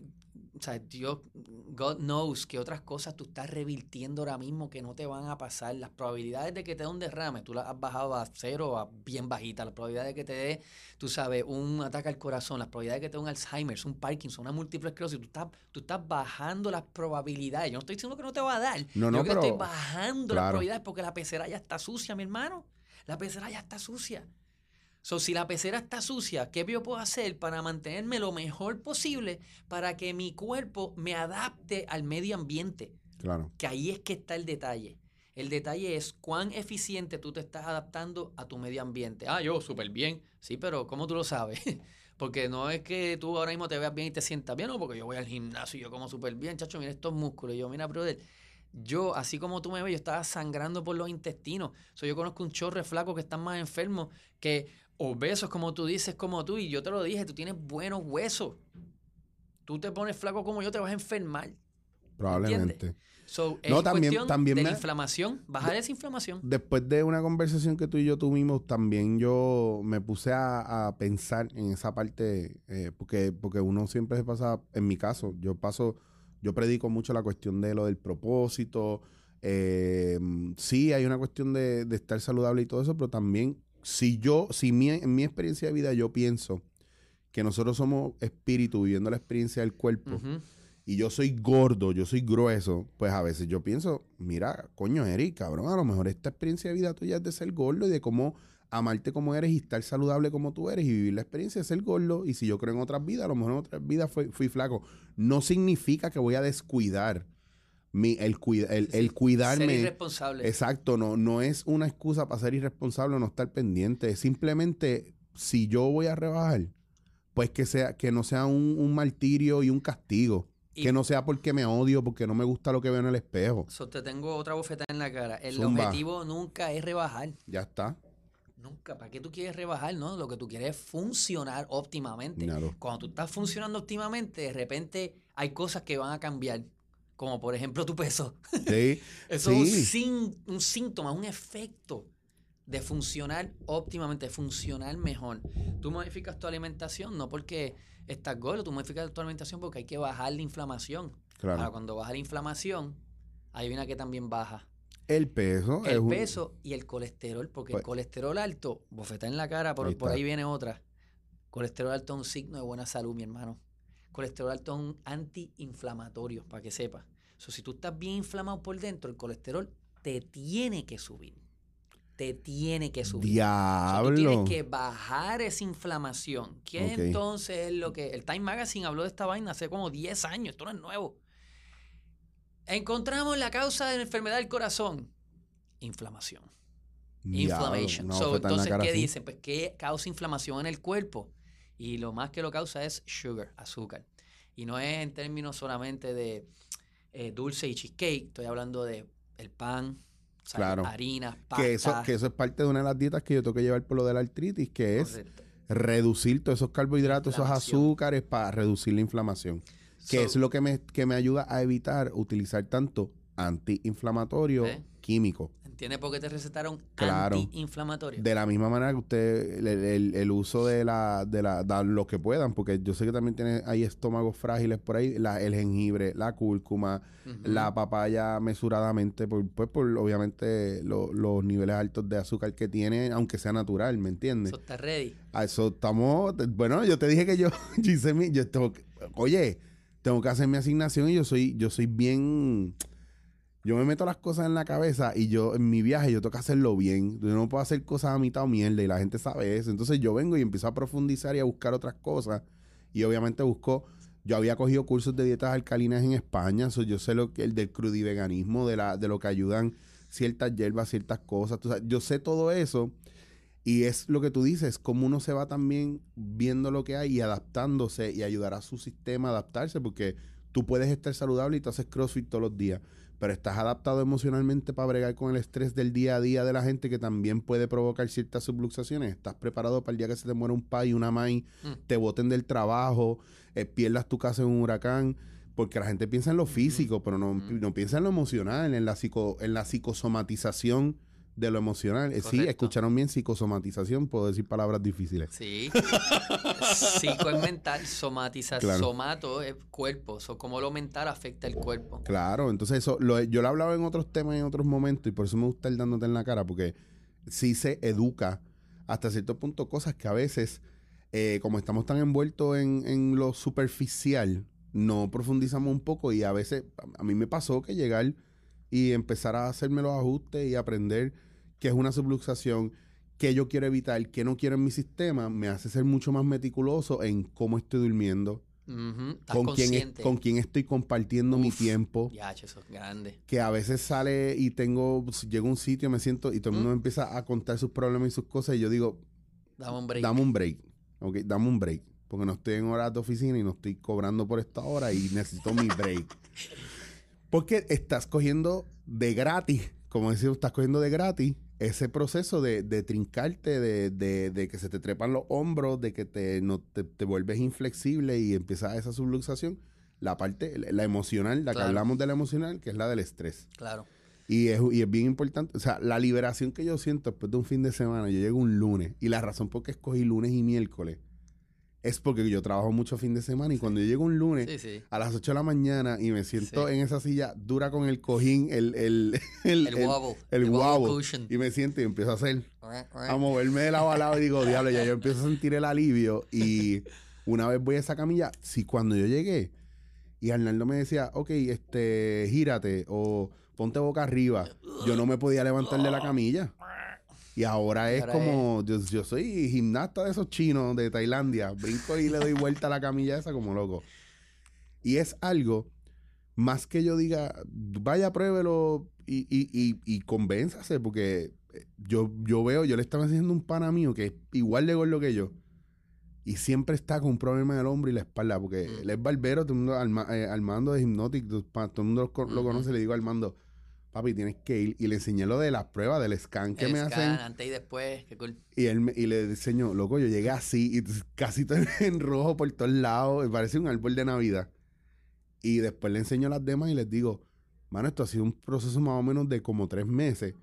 ¿sabes? Dios, God knows que otras cosas tú estás revirtiendo ahora mismo que no te van a pasar. Las probabilidades de que te dé un derrame, tú las has bajado a cero, a bien bajita. Las probabilidades de que te dé, tú sabes, un ataque al corazón, las probabilidades de que te dé un Alzheimer, un Parkinson, una múltiple esclerosis, tú estás, tú estás bajando las probabilidades. Yo no estoy diciendo que no te va a dar. No, no, yo que pero- estoy bajando las probabilidades porque la pecera ya está sucia, mi hermano. La pecera ya está sucia. So, si la pecera está sucia, ¿qué yo puedo hacer para mantenerme lo mejor posible para que mi cuerpo me adapte al medio ambiente? Claro. Que ahí es que está el detalle. El detalle es cuán eficiente tú te estás adaptando a tu medio ambiente. Ah, yo súper bien. Sí, pero ¿cómo tú lo sabes? [laughs] Porque no es que tú ahora mismo te veas bien y te sientas bien, no, porque yo voy al gimnasio y yo como súper bien, chacho, mira estos músculos. Y yo, mira, brother, yo, así como tú me ves, yo estaba sangrando por los intestinos. So, yo conozco un chorre flaco que están más enfermos que obesos, como tú dices, como tú. Y yo te lo dije, tú tienes buenos huesos. Tú te pones flaco como yo, te vas a enfermar. Probablemente. So, es No, también- cuestión también de me- inflamación, bajar esa inflamación. Después de una conversación que tú y yo tuvimos, también yo me puse a, a pensar en esa parte, eh, porque, porque uno siempre se pasa, en mi caso, yo paso, yo predico mucho la cuestión de lo del propósito. eh, sí, hay una cuestión de, de estar saludable y todo eso, pero también, si yo, si mi, en mi experiencia de vida yo pienso que nosotros somos espíritu viviendo la experiencia del cuerpo, y yo soy gordo, yo soy grueso, pues a veces yo pienso, mira, coño, Eric, cabrón, a lo mejor esta experiencia de vida tuya es de ser gordo y de cómo amarte como eres y estar saludable como tú eres y vivir la experiencia de ser gordo. Y si yo creo en otras vidas, a lo mejor en otras vidas fui, fui flaco. No significa que voy a descuidar mi, el, cuida- el, el Ser cuidarme. irresponsable. Exacto, no, no es una excusa para ser irresponsable o no estar pendiente. Es simplemente, si yo voy a rebajar, pues que sea, que no sea un, un martirio y un castigo. Y- que no sea porque me odio, porque no me gusta lo que veo en el espejo. So, te tengo otra bofeta en la cara. El Zumba. objetivo nunca es rebajar. Ya está. Nunca. ¿Para qué tú quieres rebajar? No, lo que tú quieres es funcionar óptimamente. Claro. Cuando tú estás funcionando óptimamente, de repente hay cosas que van a cambiar. Como por ejemplo tu peso. Sí. [laughs] Eso es un, Sí. sin- un síntoma, un efecto de funcionar óptimamente, de funcionar mejor. Tú modificas tu alimentación no porque estás gordo, tú modificas tu alimentación porque hay que bajar la inflamación. Ahora, Claro. cuando baja la inflamación, hay una que también baja. El peso. es El un- peso y el colesterol, porque Pues- el colesterol alto, bofeta en la cara, por Ahí por ahí viene otra. Colesterol alto es un signo de buena salud, mi hermano. Colesterol alto es un antiinflamatorio, para que sepas. So, si tú estás bien inflamado por dentro, el colesterol te tiene que subir. Te tiene que subir. So, tú Diablo. tienes que bajar esa inflamación. ¿Qué entonces es lo que... El Time Magazine habló de esta vaina hace como 10 años. Esto no es nuevo. Encontramos la causa de la enfermedad del corazón. Inflamación. Diablo, Inflammation. una So, entonces, ¿qué así. dicen? Pues que causa inflamación en el cuerpo. Y lo más que lo causa es sugar, azúcar. Y no es en términos solamente de eh, dulce y cheesecake. Estoy hablando de el pan, sal- Claro. harina, pasta. Que eso, que eso es parte de una de las dietas que yo tengo que llevar por lo de la artritis, que es reducir todos esos carbohidratos, esos azúcares para reducir la inflamación. Que So, es lo que me, que me ayuda a evitar utilizar tanto antiinflamatorio ¿Ve? Químico. ¿Entiendes por qué te recetaron Claro. antiinflamatorio? De la misma manera que usted, el, el- el uso de la, de la, da lo que puedan, porque yo sé que también tiene, hay estómagos frágiles por ahí, la- el jengibre, la cúrcuma, la papaya mesuradamente, por, pues por obviamente lo- los niveles altos de azúcar que tiene, aunque sea natural, ¿me entiendes? Eso está ready. A eso estamos. Bueno, yo te dije que yo, [laughs] yo hice mi. Yo tengo oye, tengo que hacer mi asignación y yo soy, yo soy bien. Yo me meto las cosas en la cabeza y yo, en mi viaje, yo tengo que hacerlo bien. Yo no puedo hacer cosas a mitad o mierda y la gente sabe eso. Entonces yo vengo y empiezo a profundizar y a buscar otras cosas. Y obviamente busco. Yo había cogido cursos de dietas alcalinas en España. so yo sé lo que el del crudiveganismo, de, la, de lo que ayudan ciertas hierbas, ciertas cosas. yo sé todo eso. Y es lo que tú dices, como uno se va también viendo lo que hay y adaptándose y ayudar a su sistema a adaptarse, porque tú puedes estar saludable y tú haces CrossFit todos los días, pero estás adaptado emocionalmente para bregar con el estrés del día a día de la gente que también puede provocar ciertas subluxaciones. Estás preparado para el día que se te muera un pai, una mai, Mm. te boten del trabajo, eh, pierdas tu casa en un huracán. Porque la gente piensa en lo físico, pero no, Ujú. no piensa en lo emocional, en la, psico, en la psicosomatización de lo emocional. Eh, Sí, escucharon bien psicosomatización, puedo decir palabras difíciles. Sí. Psico es mental, somatiza, Claro. somato es cuerpo. So, cómo lo mental afecta el cuerpo. Claro, entonces eso, lo, yo lo he hablado en otros temas, en otros momentos, y por eso me gusta el dándote en la cara, porque sí se educa hasta cierto punto cosas que a veces, eh, como estamos tan envueltos en, en lo superficial, no profundizamos un poco y a veces, a, a mí me pasó que llegar y empezar a hacerme los ajustes y aprender qué es una subluxación, qué yo quiero evitar, qué no quiero en mi sistema, me hace ser mucho más meticuloso en cómo estoy durmiendo, Ujú, Estás con quién, con quién estoy compartiendo mi Uf. tiempo Ya, eso es grande. que a veces sale y tengo, llego a un sitio, me siento y todo el mundo Mm. me empieza a contar sus problemas y sus cosas y yo digo, Dame un break. dame un break, ¿ok? Dame un break, porque no estoy en horas de oficina y no estoy cobrando por esta hora y necesito mi break. [laughs] Porque estás cogiendo de gratis, como decía, estás cogiendo de gratis ese proceso de, de trincarte, de, de- de que se te trepan los hombros, de que te, no, te, te vuelves inflexible y empieza esa subluxación. La parte, la la emocional, la que hablamos de la emocional, que es la del estrés. Claro. Y es, y es bien importante, o sea, la liberación que yo siento después de un fin de semana, yo llego un lunes, y la razón por qué escogí lunes y miércoles es porque yo trabajo mucho fin de semana y cuando yo llego un lunes Sí, sí. a las 8 de la mañana y me siento Sí. en esa silla dura con el cojín, el, el, [laughs] el, El wobble. el wobble wobble, cushion. y me siento y empiezo a hacer, a moverme de lado a lado y digo, [laughs] diablo, ya yo empiezo a sentir el alivio y una vez voy a esa camilla, si cuando yo llegué y Arnaldo me decía, ok, este, gírate o ponte boca arriba, yo no me podía levantar de la camilla. Y ahora es ahora como, yo, yo soy gimnasta de esos chinos de Tailandia, brinco y le doy vuelta a la camilla esa como loco. Y es algo, más que yo diga, vaya, pruébelo y, y, y, y convénzase, porque eh, yo, yo veo, yo le estaba haciendo un pana mío que es igual de gordo que yo. Y siempre está con un problema del hombro y la espalda, porque él es barbero, todo el mundo, eh, Armando de Hypnotic, todo el mundo lo, conoce, le digo a Armando, papi, tienes que ir. Y le enseñé lo de las pruebas, del scan que El me scan, hacen. antes y después. Qué cool. Y él y le enseñó, loco, yo llegué así y casi todo [laughs] en rojo por todos lados, me parece un árbol de Navidad. Y después le enseño las demás y les digo, mano, esto ha sido un proceso más o menos de como tres meses.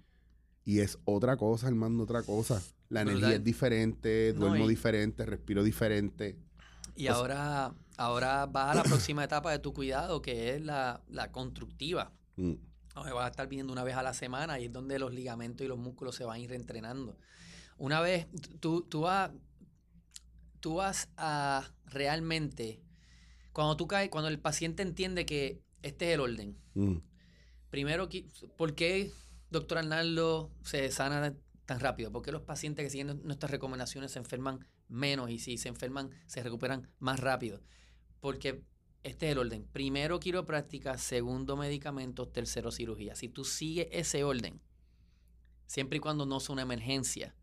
Y es otra cosa, Armando, otra cosa. La energía Brutal. es diferente, No, duermo y- diferente, respiro diferente. Y O sea- ahora, ahora va a la próxima etapa de tu cuidado, que es la, la constructiva. Mm, o me vas a estar viendo una vez a la semana y es donde los ligamentos y los músculos se van a ir reentrenando. Una vez tú, tú, vas, tú vas a realmente, cuando tú caes, cuando el paciente entiende que este es el orden, Mm. primero, ¿por qué, doctor Arnaldo, se sana tan rápido? ¿Por qué los pacientes que siguen nu- nuestras recomendaciones se enferman menos y si se enferman se recuperan más rápido? Porque este es el orden. Primero quiropráctica, segundo medicamentos, tercero cirugía. Si tú sigues ese orden, siempre y cuando no sea una emergencia,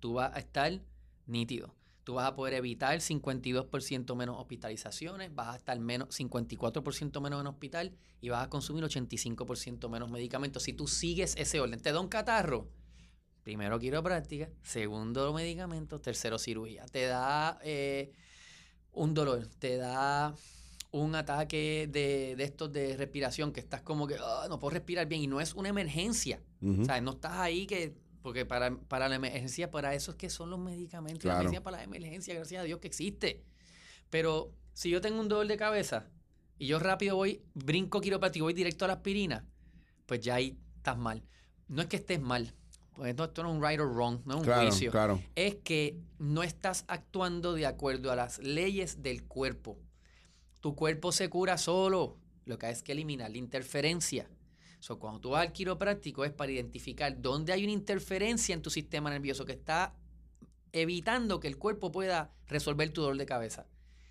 tú vas a estar nítido. Tú vas a poder evitar 52% menos hospitalizaciones, vas a estar menos 54% menos en hospital y vas a consumir 85% menos medicamentos. Si tú sigues ese orden, te da un catarro. Primero quiropráctica, segundo medicamentos, tercero cirugía. Te da eh, un dolor, te da un ataque de, de estos de respiración que estás como que "Ah, no puedo respirar bien y no es una emergencia. Ujú. O sea, no estás ahí que. Porque para, para la emergencia, para eso es que son los medicamentos. La Claro. emergencia para la emergencia, gracias a Dios que existe. Pero si yo tengo un dolor de cabeza y yo rápido voy, brinco quiroprático, voy directo a la aspirina, pues ya ahí estás mal. No es que estés mal. Pues esto, esto no es un right or wrong, no es un Claro, juicio. claro. Es que no estás actuando de acuerdo a las leyes del cuerpo. Tu cuerpo se cura solo. Lo que hay es que eliminar la interferencia. So, cuando tú vas al quiropráctico es para identificar dónde hay una interferencia en tu sistema nervioso que está evitando que el cuerpo pueda resolver tu dolor de cabeza.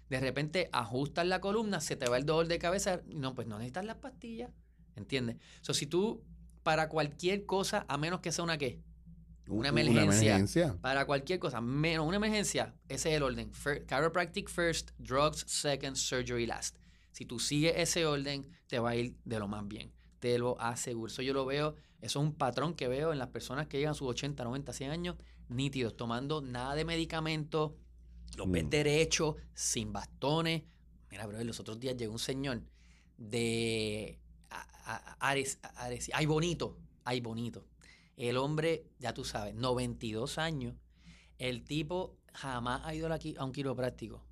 De repente ajustas la columna, se te va el dolor de cabeza, no, pues no necesitas las pastillas, ¿entiendes? So, si tú, para cualquier cosa, a menos que sea una qué, Una emergencia. emergencia. para cualquier cosa, menos una emergencia, ese es el orden. Fir- chiropractic first, drugs second, surgery last. Si tú sigues ese orden, te va a ir de lo más bien. Te lo aseguro. Eso yo lo veo, eso es un patrón que veo en las personas que llegan a sus 80, 90, 100 años, nítidos, tomando nada de medicamentos, los ves Mm. derechos, sin bastones. Mira, bro, los otros días llegó un señor de Ares, Ares- ay bonito, ay bonito. El hombre, ya tú sabes, 92 años. El tipo jamás ha ido a un quiropráctico.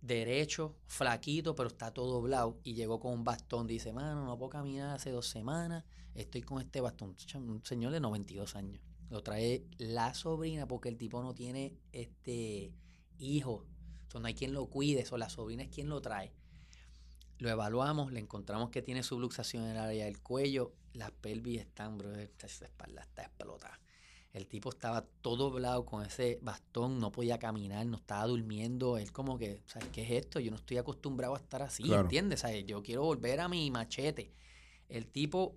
Derecho, flaquito, pero está todo doblado. Y llegó con un bastón. Dice, mano, no puedo caminar hace dos semanas. Estoy con este bastón. Un señor de 92 años. Lo trae la sobrina porque el tipo no tiene este hijo. So, no hay quien lo cuide. So, la sobrina es quien lo trae. Lo evaluamos, le encontramos que tiene subluxación en el área del cuello, las pelvis están, bro, esa espalda está explotada. El tipo estaba todo doblado con ese bastón, no podía caminar, no estaba durmiendo. Él como que, ¿sabes qué es esto? Yo no estoy acostumbrado a estar así, Claro. ¿entiendes? ¿Sabes? Yo quiero volver a mi machete. El tipo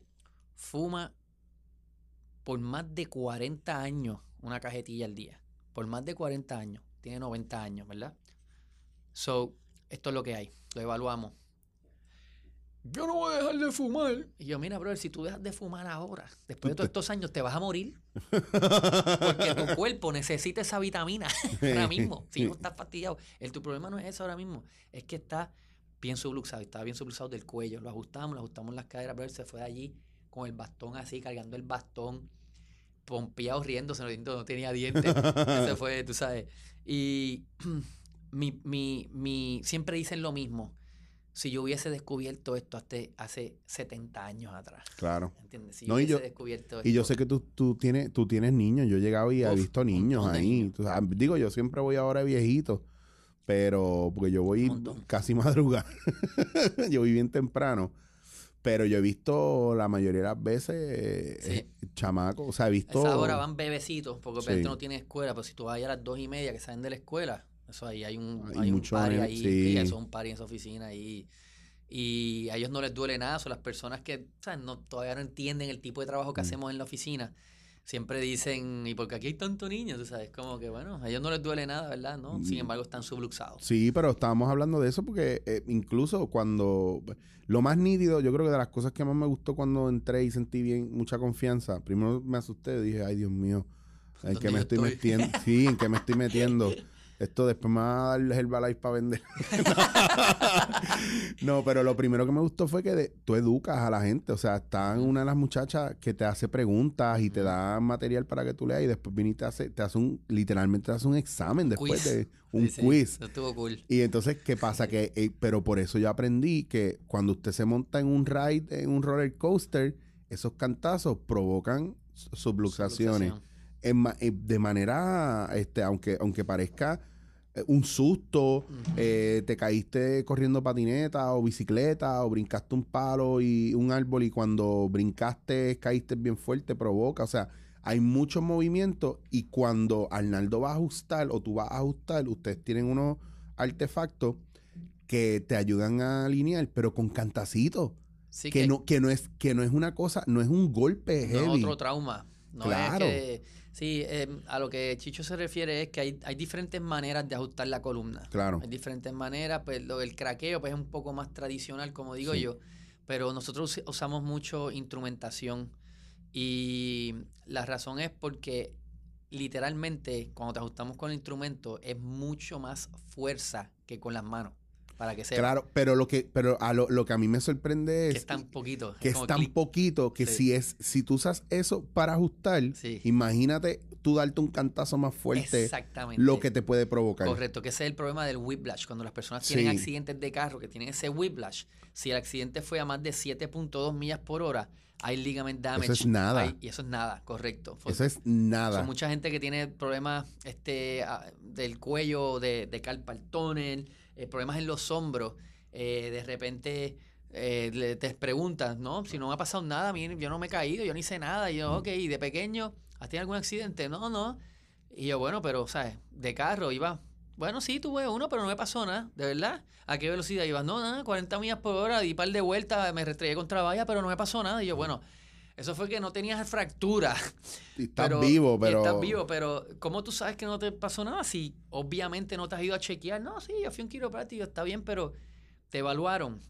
fuma por más de 40 años una cajetilla al día. Por más de 40 años. Tiene 90 años, ¿verdad? So, esto es lo que hay. Lo evaluamos. Yo no voy a dejar de fumar. Y yo, mira, brother, si tú dejas de fumar ahora, después de todos estos años, te vas a morir. [laughs] Porque tu cuerpo necesita esa vitamina [laughs] ahora mismo. Si no estás fastidiado. El, tu problema no es eso ahora mismo. Es que está bien subluxado. Estaba bien subluxado del cuello. Lo ajustamos, lo ajustamos las caderas. Él se fue de allí con el bastón así, cargando el bastón, pompeado, riéndose. No, no tenía dientes. [laughs] Se fue, tú sabes. Y [clears throat] mi, mi, mi, siempre dicen lo mismo. Si yo hubiese descubierto esto hace, hace 70 años atrás. Claro. ¿Entiendes? Si No, y hubiese yo- descubierto Y yo esto- sé que tú, tú, tienes, tú tienes niños. Yo he llegado y he visto niños ahí. digo, yo siempre voy ahora viejito. Pero, porque yo voy casi [laughs] madrugada. yo voy bien temprano. Pero yo he visto la mayoría de las veces eh, Sí. chamacos. O sea, he A visto. esa hora van bebecitos, porque Sí. no tiene escuela, pero si tú vas a las dos y media que salen de la escuela, eso ahí hay un, Hay hay un party ahí, sí. eso es un party en esa oficina ahí. Y a ellos no les duele nada, son las personas que ¿sabes? No, todavía no entienden el tipo de trabajo que Mm. hacemos en la oficina. Siempre dicen, ¿y porque aquí hay tanto niños? Tú sabes, como que bueno, a ellos no les duele nada, ¿verdad? ¿No? Sin Mm. embargo, están subluxados. Sí, pero estábamos hablando de eso porque eh, incluso cuando lo más nítido, yo creo que de las cosas que más me gustó cuando entré y sentí bien mucha confianza, primero me asusté, dije, ay Dios mío, ¿en ¿Dónde qué me estoy estoy? metiendo? Sí, ¿en qué me estoy metiendo? [laughs] Esto después me va a dar Herbalife para vender. [laughs] no, pero lo primero que me gustó fue que de- tú educas a la gente. O sea, están una de las muchachas que te hace preguntas y te da material para que tú leas y después viniste te hace, te hace un, literalmente te hace un examen después Quiz. de un Sí, sí, quiz. Eso estuvo cool. Y entonces, ¿qué pasa? Que, eh, pero por eso yo aprendí que cuando usted se monta en un ride, en un roller coaster, esos cantazos provocan subluxaciones. Subluxación. En eh, de manera, este, aunque, aunque parezca eh, un susto, eh, te caíste corriendo patineta o bicicleta o brincaste un palo y un árbol y cuando brincaste caíste bien fuerte, provoca. O sea, hay muchos movimientos y cuando Arnaldo va a ajustar o tú vas a ajustar, ustedes tienen unos artefactos que te ayudan a alinear, pero con cantacitos. Sí Que, no, que, no es, que no es una cosa, no es un golpe no heavy. otro trauma. No Claro. es que. Sí, eh, a lo que Chicho se refiere es que hay, hay diferentes maneras de ajustar la columna. Claro. Hay diferentes maneras, pues lo del craqueo pues, es un poco más tradicional, como digo Sí. yo, pero nosotros us- usamos mucho instrumentación y la razón es porque literalmente cuando te ajustamos con el instrumento es mucho más fuerza que con las manos, para que sepa Claro, pero lo que, pero a lo, lo que a mí me sorprende que es es tan poquito. que es tan poquito que Sí. si es, si tú usas eso para ajustar, Sí. imagínate tú darte un cantazo más fuerte, Exactamente. lo que te puede provocar. Correcto, que ese es el problema del whiplash. Cuando las personas tienen Sí. accidentes de carro, que tienen ese whiplash, si el accidente fue a más de 7.2 millas por hora, hay ligament damage. es nada. Hay- y eso es nada, correcto. Fue- Eso es nada. son mucha gente que tiene problemas este, ah, del cuello, de, de carpal tunnel, eh, problemas en los hombros. eh, de repente eh, le- te preguntas, ¿no? Si no me ha pasado nada, a mí, yo no me he caído, yo no hice nada. Y yo, ok, ¿y de pequeño? ¿Has tenido algún accidente? No, no. Y yo, bueno, pero, ¿sabes? De carro iba. Bueno, sí, tuve uno, pero no me pasó nada, de verdad. ¿A qué velocidad ibas? No, nada, 40 millas por hora, di par de vueltas, me restrellé contra la valla, pero no me pasó nada. Y yo, bueno, eso fue que no tenías fractura. Y estás Pero- vivo, pero. Estás vivo, pero ¿cómo tú sabes que no te pasó nada? Si obviamente no te has ido a chequear. No, sí, yo fui a un quiropráctico, está bien, pero te evaluaron.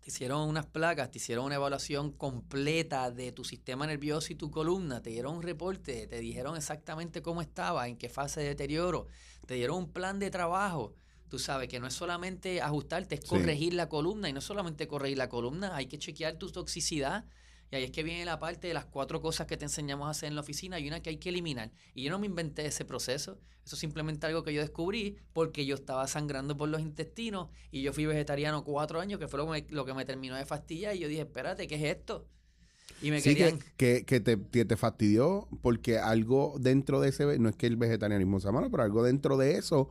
Te hicieron unas placas, te hicieron una evaluación completa de tu sistema nervioso y tu columna, te dieron un reporte, te dijeron exactamente cómo estaba, en qué fase de deterioro, te dieron un plan de trabajo. Tú sabes que no es solamente ajustarte, es Sí. corregir la columna y no es solamente corregir la columna, hay que chequear tu toxicidad. Y ahí es que viene la parte de las cuatro cosas que te enseñamos a hacer en la oficina y una que hay que eliminar. Y yo no me inventé ese proceso. Eso es simplemente algo que yo descubrí porque yo estaba sangrando por los intestinos y yo fui vegetariano cuatro años, que fue lo que me, lo que me terminó de fastidiar. Y yo dije, espérate, ¿qué es esto? Y me Sí, que, querían... que, que te, que te fastidió porque algo dentro de ese, no es que el vegetarianismo sea malo, pero algo dentro de eso,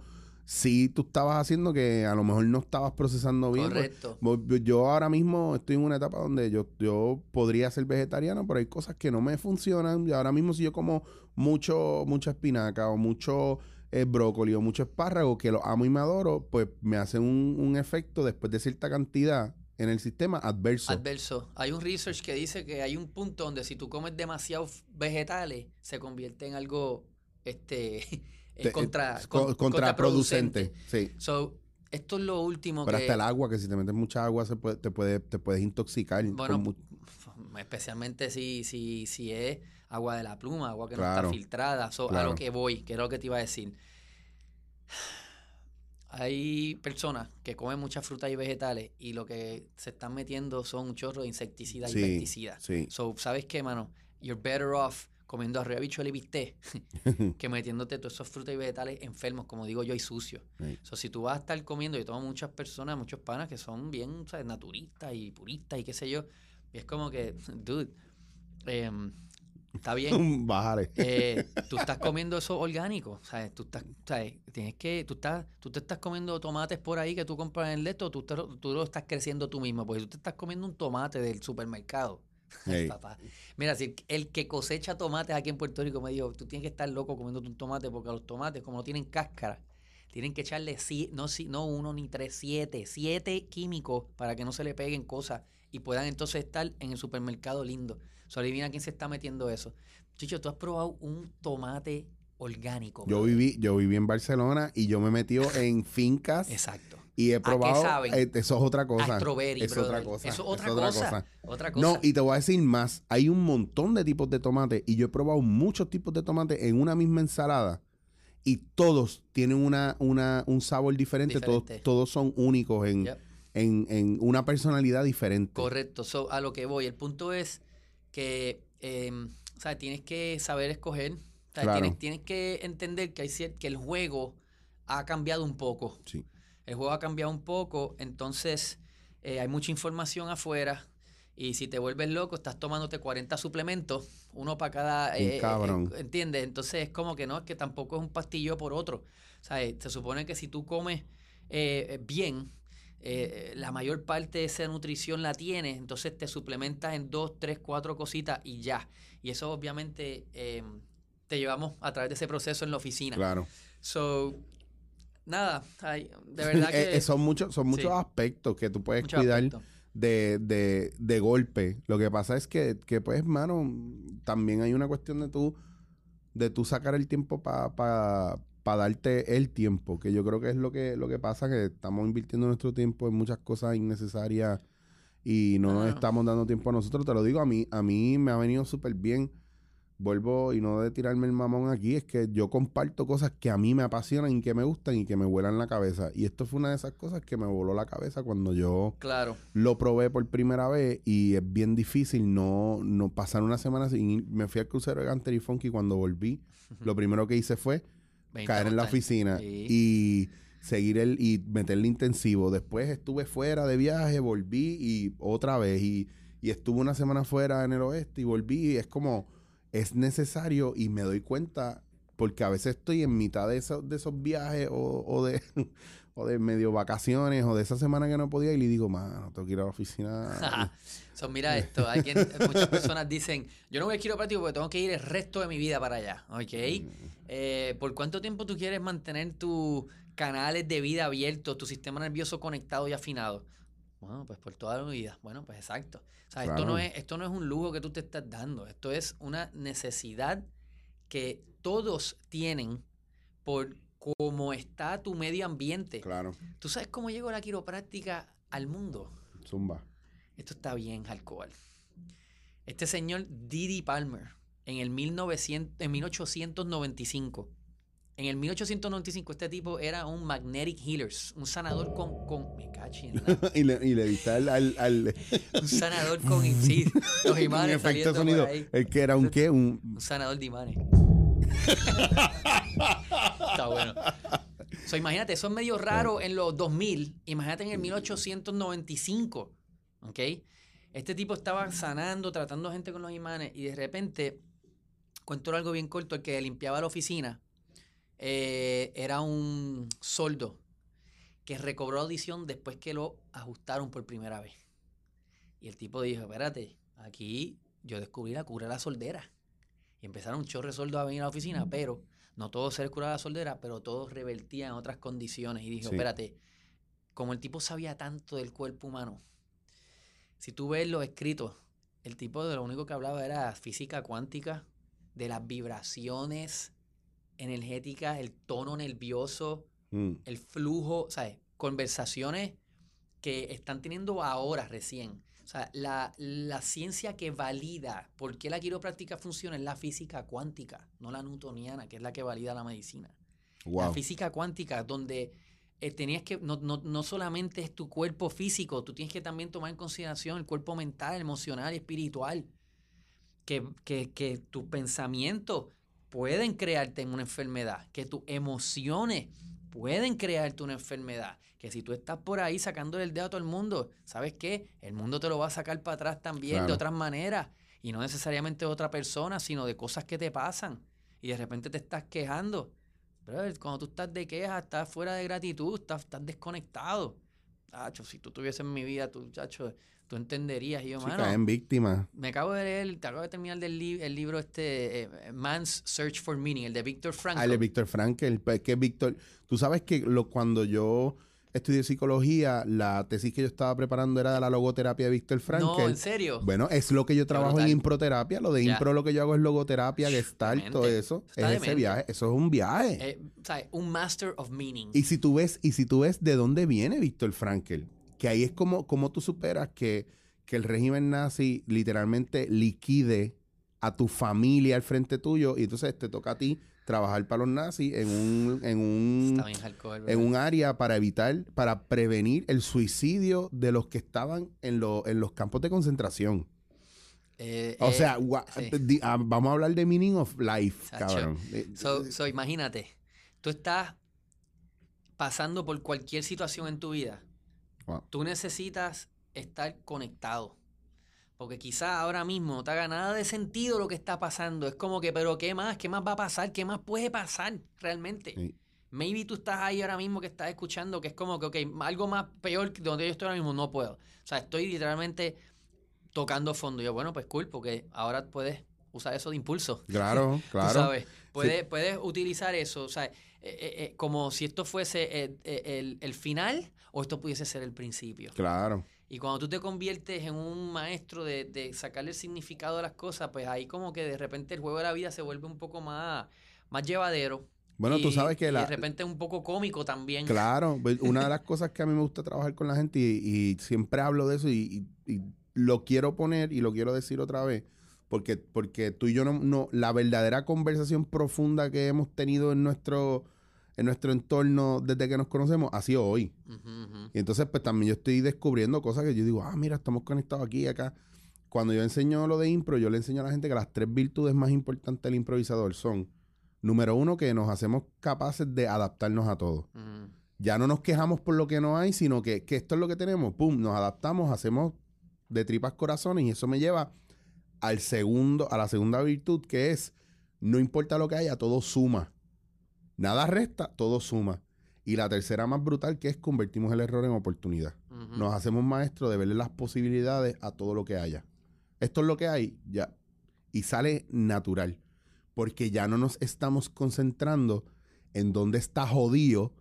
sí tú estabas haciendo que a lo mejor no estabas procesando bien. pues, Correcto. Yo ahora mismo estoy en una etapa donde yo, yo podría ser vegetariano, pero hay cosas que no me funcionan. Y ahora mismo si yo como mucho, mucha espinaca o mucho eh, brócoli o mucho espárrago, que lo amo y me adoro, pues me hace un, un efecto después de cierta cantidad en el sistema adverso. Adverso. Hay un research que dice que hay un punto donde si tú comes demasiados vegetales, se convierte en algo este [laughs] eh, contra, eh, con- co- contraproducente. Sí. So, esto es lo último Pero que... hasta el agua, que si te metes mucha agua se puede, te, puede, te puedes intoxicar. Bueno, con especialmente si, si, si es agua de la pluma, agua que no está filtrada. So, A lo que voy, que era lo que te iba a decir. Hay personas que comen muchas frutas y vegetales y lo que se están metiendo son un chorro de insecticida y Sí, pesticida. sí. So, ¿sabes qué, mano? You're better off comiendo arroz, bichuela y bistec [laughs] que metiéndote todos esos frutas y vegetales enfermos, como digo yo, y sucios. Sí. So, si tú vas a estar comiendo, yo tengo muchas personas, muchos panas que son bien, ¿sabes? Naturistas y puristas y qué sé yo. Y es como que, [laughs] dude, em, está bien. [laughs] Bájale. eh, tú estás comiendo eso orgánico, ¿sabes? Tú estás, ¿sabes? Tienes que, tú estás, tú te estás comiendo tomates por ahí que tú compras en el Leto, tú, te tú lo estás creciendo tú mismo, porque tú te estás comiendo un tomate del supermercado. [laughs] Papá. Mira, si el, que cosecha tomates aquí en Puerto Rico me dijo, tú tienes que estar loco comiéndote un tomate porque los tomates, como no tienen cáscara, tienen que echarle si- no, si- no uno ni tres, siete, siete químicos para que no se le peguen cosas y puedan entonces estar en el supermercado lindo. So, adivina quién se está metiendo eso. Chicho, tú has probado un tomate orgánico. Yo viví, yo viví en Barcelona y yo me he metido en fincas Exacto. Y he qué probado. saben? eh, eso es otra cosa. strawberry, es otra cosa. Eso es es otra, cosa. Otra cosa. No, y te voy a decir más. Hay un montón de tipos de tomate y yo he probado muchos tipos de tomate en una misma ensalada y todos tienen una, una, un sabor diferente. Todos, Diferente. todos son únicos en, Yep. en, en una personalidad diferente. Correcto. So, a lo que voy. El punto es que em, o sea, tienes que saber escoger. O sea, Claro. tienes, tienes que entender que, hay que el juego ha cambiado un poco. Sí. El juego ha cambiado un poco, entonces eh, hay mucha información afuera Y si te vuelves loco, estás tomándote 40 suplementos, uno para cada... Un cabrón. ¿Entiendes? Entonces es como que no, es que tampoco es un pastillo por otro. O sea, eh, se supone que si tú comes eh, bien, eh, la mayor parte de esa nutrición la tienes, entonces te suplementas en dos, tres, cuatro cositas y ya. Y eso obviamente eh, te llevamos a través de ese proceso en la oficina. Claro. So, nada, ay, de [laughs] verdad Eh, que... eh, son muchos, son muchos sí. aspectos que tú puedes cuidar de, de, de golpe. Lo que pasa es que, que, pues, mano, también hay una cuestión de tú, de tú sacar el tiempo para pa, pa darte el tiempo, que yo creo que es lo que, lo que pasa, que estamos invirtiendo nuestro tiempo en muchas cosas innecesarias y no nos estamos dando tiempo a nosotros. Te lo digo, a mí, a mí me ha venido súper bien. Vuelvo y no de tirarme el mamón aquí, es que yo comparto cosas que a mí me apasionan y que me gustan y que me vuelan la cabeza. Y esto fue una de esas cosas que me voló la cabeza cuando yo Claro. lo probé por primera vez y es bien difícil no, no pasar una semana sin ir. Me fui al crucero de Ganter y Funky cuando volví. Lo primero que hice fue caer en la oficina Sí. y seguir el y meterle intensivo. Después estuve fuera de viaje, volví y otra vez y, y estuve una semana fuera en el oeste y volví y es como es necesario y me doy cuenta porque a veces estoy en mitad de esos, de esos viajes o, o de [laughs] o de medio vacaciones o de esa semana que no podía y le digo, mano, tengo que ir a la oficina. [laughs] So, mira esto, hay quien- muchas personas dicen, yo no voy al quiropráctico porque tengo que ir el resto de mi vida para allá, ¿ok? Eh, ¿Por cuánto tiempo tú quieres mantener tus canales de vida abiertos, tu sistema nervioso conectado y afinado? Bueno, pues por toda la vida. Bueno, pues exacto. O sea, esto, no es, esto no es un lujo que tú te estás dando, esto es una necesidad que todos tienen por cómo está tu medio ambiente. claro, ¿Tú sabes cómo llegó la quiropráctica al mundo? zumba. Esto está bien alcohol. Este señor Didi Palmer, en el 1900, en 1895, en el 1895 este tipo era un magnetic healer, un sanador con, con me cachi en la- [laughs] y, le, y le diste al, al, al- un sanador con sí, los imanes efecto sonido. El que era un qué, un Un sanador de imanes. Está bueno. So, imagínate, eso es medio raro en los 2000. Imagínate en el 1895. ¿Ok? Este tipo estaba sanando, tratando gente con los imanes y de repente, cuento algo bien corto, el que limpiaba la oficina eh, era un soldo que recobró audición después que lo ajustaron por primera vez. Y el tipo dijo, espérate, aquí yo descubrí la cura de la soldera. Y empezaron un chorro de soldos a venir a la oficina, pero no todos se les curaba la soldera, pero todos revertían otras condiciones. Y dijo, Sí. espérate, como el tipo sabía tanto del cuerpo humano, si tú ves los escritos, el tipo de lo único que hablaba era física cuántica, de las vibraciones energéticas, el tono nervioso, mm, el flujo, ¿sabes? Conversaciones que están teniendo ahora recién. O sea, la, la ciencia que valida por qué la quiropráctica funciona es la física cuántica, no la newtoniana, que es la que valida la medicina. La wow. física cuántica, donde eh, tenías que, no, no, no solamente es tu cuerpo físico, tú tienes que también tomar en consideración el cuerpo mental, emocional espiritual. Que, que, que tus pensamientos pueden crearte una enfermedad, que tus emociones pueden crearte una enfermedad. Que si tú estás por ahí sacándole el dedo a todo el mundo, ¿sabes qué? El mundo te lo va a sacar para atrás también de otras maneras. Y no necesariamente de otra persona, sino de cosas que te pasan. Y de repente te estás quejando. Brother, cuando tú estás de queja, estás fuera de gratitud, estás, estás desconectado. Tacho, si tú estuvieses en mi vida, tú, chacho, tú entenderías. Y yo, Sí, mano, caen víctimas. me acabo de leer, te acabo de terminar del li- el libro este, eh, Man's Search for Meaning, el de Víctor Frankl. Ah, el de Víctor Frankel. pues, que Víctor, tú sabes que lo, cuando yo estudié psicología, la tesis que yo estaba preparando era de la logoterapia de Víctor no, Frankel. en serio. Bueno, es lo que yo trabajo en improterapia. Lo de Ya. impro lo que yo hago es logoterapia, gestalt, todo eso. Está es ese viaje. Eso es un viaje. Eh, ¿sabes? Un Master of Meaning. Y si tú ves, y si tú ves de dónde viene Víctor Frankel, que ahí es como, como tú superas que, que el régimen nazi literalmente liquide a tu familia al frente tuyo y entonces te toca a ti trabajar para los nazis en un, en un, hardcore, en un área para evitar, para prevenir el suicidio de los que estaban en, lo- en los campos de concentración. Eh, O eh, sea, sí. ah, vamos a hablar de meaning of life, Sacho. cabrón. Eh, So, so, imagínate, tú estás pasando por cualquier situación en tu vida. Wow. Tú necesitas estar conectado. Porque quizás ahora mismo no te haga nada de sentido lo que está pasando. Es como que, pero ¿qué más? ¿Qué más va a pasar? ¿Qué más puede pasar realmente? Sí. Maybe tú estás ahí ahora mismo que estás escuchando que es como que, ok, algo más peor que donde yo estoy ahora mismo no puedo. O sea, estoy literalmente tocando fondo. Y yo, bueno, pues cool, porque ahora puedes usar eso de impulso. [laughs] Claro, Tú claro. sabes, puedes, puedes utilizar eso, o sea, eh, eh, eh, como si esto fuese eh, eh, el, el final o esto pudiese ser el principio. Claro. Y cuando tú te conviertes en un maestro de, de sacarle el significado a las cosas, pues ahí como que de repente el juego de la vida se vuelve un poco más, más llevadero. Bueno, tú Y- sabes que y la, de repente un poco cómico también. Claro, pues, [laughs] una de las cosas que a mí me gusta trabajar con la gente y, y siempre hablo de eso y, y- y lo quiero poner y lo quiero decir otra vez, porque, porque tú y yo no, no, la verdadera conversación profunda que hemos tenido en nuestro, en nuestro entorno desde que nos conocemos ha sido hoy. Y entonces, pues también yo estoy descubriendo cosas que yo digo, ah, mira, estamos conectados aquí y acá. Cuando yo enseño lo de impro, yo le enseño a la gente que las tres virtudes más importantes del improvisador son, número uno, que nos hacemos capaces de adaptarnos a todo ya no nos quejamos por lo que no hay, sino que, que esto es lo que tenemos, pum, nos adaptamos, hacemos de tripas corazones y eso me lleva al segundo, a la segunda virtud que es, no importa lo que haya, todo suma. Nada resta, todo suma. Y la tercera más brutal que es convertimos el error en oportunidad. Nos hacemos maestros de verle las posibilidades a todo lo que haya. Esto es lo que hay, ya. Y sale natural. Porque ya no nos estamos concentrando en dónde está jodido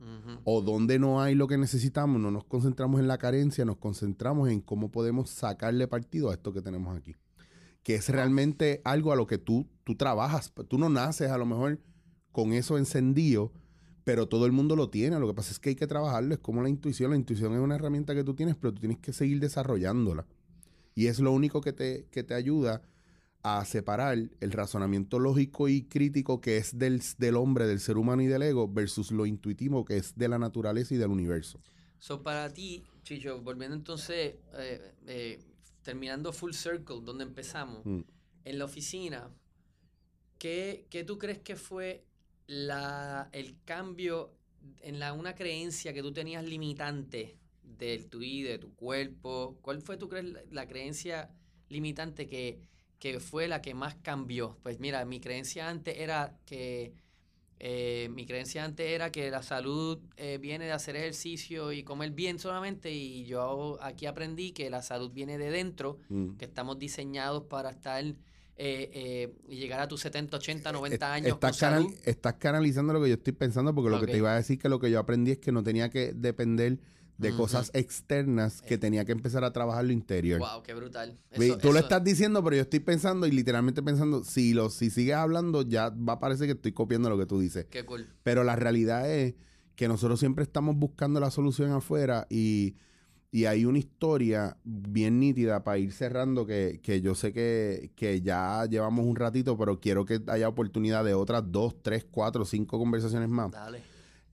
o donde no hay lo que necesitamos, no nos concentramos en la carencia, nos concentramos en cómo podemos sacarle partido a esto que tenemos aquí. Que es realmente algo a lo que tú, tú trabajas. Tú no naces a lo mejor con eso encendido, pero todo el mundo lo tiene. Lo que pasa es que hay que trabajarlo. Es como la intuición. La intuición es una herramienta que tú tienes, pero tú tienes que seguir desarrollándola. Y es lo único que te, que te ayuda a separar el razonamiento lógico y crítico que es del, del hombre, del ser humano y del ego, versus lo intuitivo que es de la naturaleza y del universo. So, para ti, Chicho, volviendo entonces, eh, eh, terminando full circle, donde empezamos, Mm. en la oficina, ¿qué, qué tú crees que fue la, el cambio en la, una creencia que tú tenías limitante del tu y de tu cuerpo? ¿Cuál fue, crees, la, la creencia limitante que, que fue la que más cambió? Pues mira, mi creencia antes era que... eh, mi creencia antes era que la salud eh, viene de hacer ejercicio y comer bien solamente y yo aquí aprendí que la salud viene de dentro Mm. que estamos diseñados para estar eh, eh, y llegar a tus 70, 80, 90 Eh, años con estás, canal- salud. estás canalizando lo que yo estoy pensando, porque lo que te iba a decir que lo que yo aprendí es que no tenía que depender de cosas externas, que Eh. tenía que empezar a trabajar lo interior. Wow, qué brutal. Eso- Tú lo estás diciendo, pero yo estoy pensando y literalmente pensando, si, lo, si sigues hablando, ya va a parecer que estoy copiando lo que tú dices. Qué cool. Pero la realidad es que nosotros siempre estamos buscando la solución afuera y, y hay una historia bien nítida para ir cerrando que, que yo sé que, que ya llevamos un ratito, pero quiero que haya oportunidad de otras dos, tres, cuatro, cinco conversaciones más. Dale.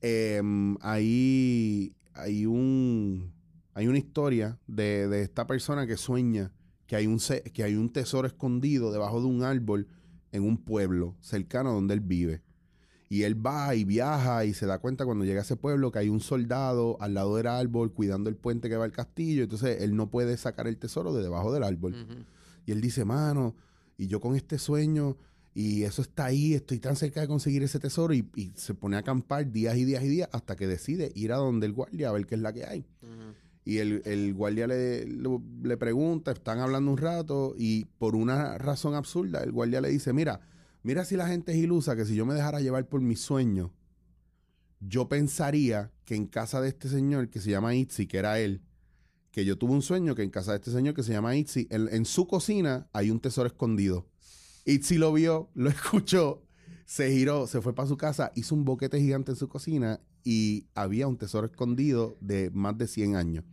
Eh, hay, hay, un, hay una historia de, de esta persona que sueña que hay, un, se- que hay un tesoro escondido debajo de un árbol en un pueblo cercano a donde él vive. Y él va y viaja y se da cuenta cuando llega a ese pueblo que hay un soldado al lado del árbol cuidando el puente que va al castillo. Entonces él no puede sacar el tesoro de debajo del árbol. Y él dice, mano, y yo con este sueño, y eso está ahí, estoy tan cerca de conseguir ese tesoro, y, y se pone a acampar días y días y días hasta que decide ir a donde el guardia a ver qué es la que hay. Y el, el guardia le, lo- le pregunta, están hablando un rato, y por una razón absurda, el guardia le dice, mira, mira si la gente es ilusa, que si yo me dejara llevar por mi sueño, yo pensaría que en casa de este señor que se llama Itzi, que era él, que yo tuve un sueño que en casa de este señor que se llama Itzi, en, en su cocina hay un tesoro escondido. Itzi lo vio, [laughs] lo escuchó, se giró, se fue para su casa, hizo un boquete gigante en su cocina y había un tesoro escondido de más de 100 años.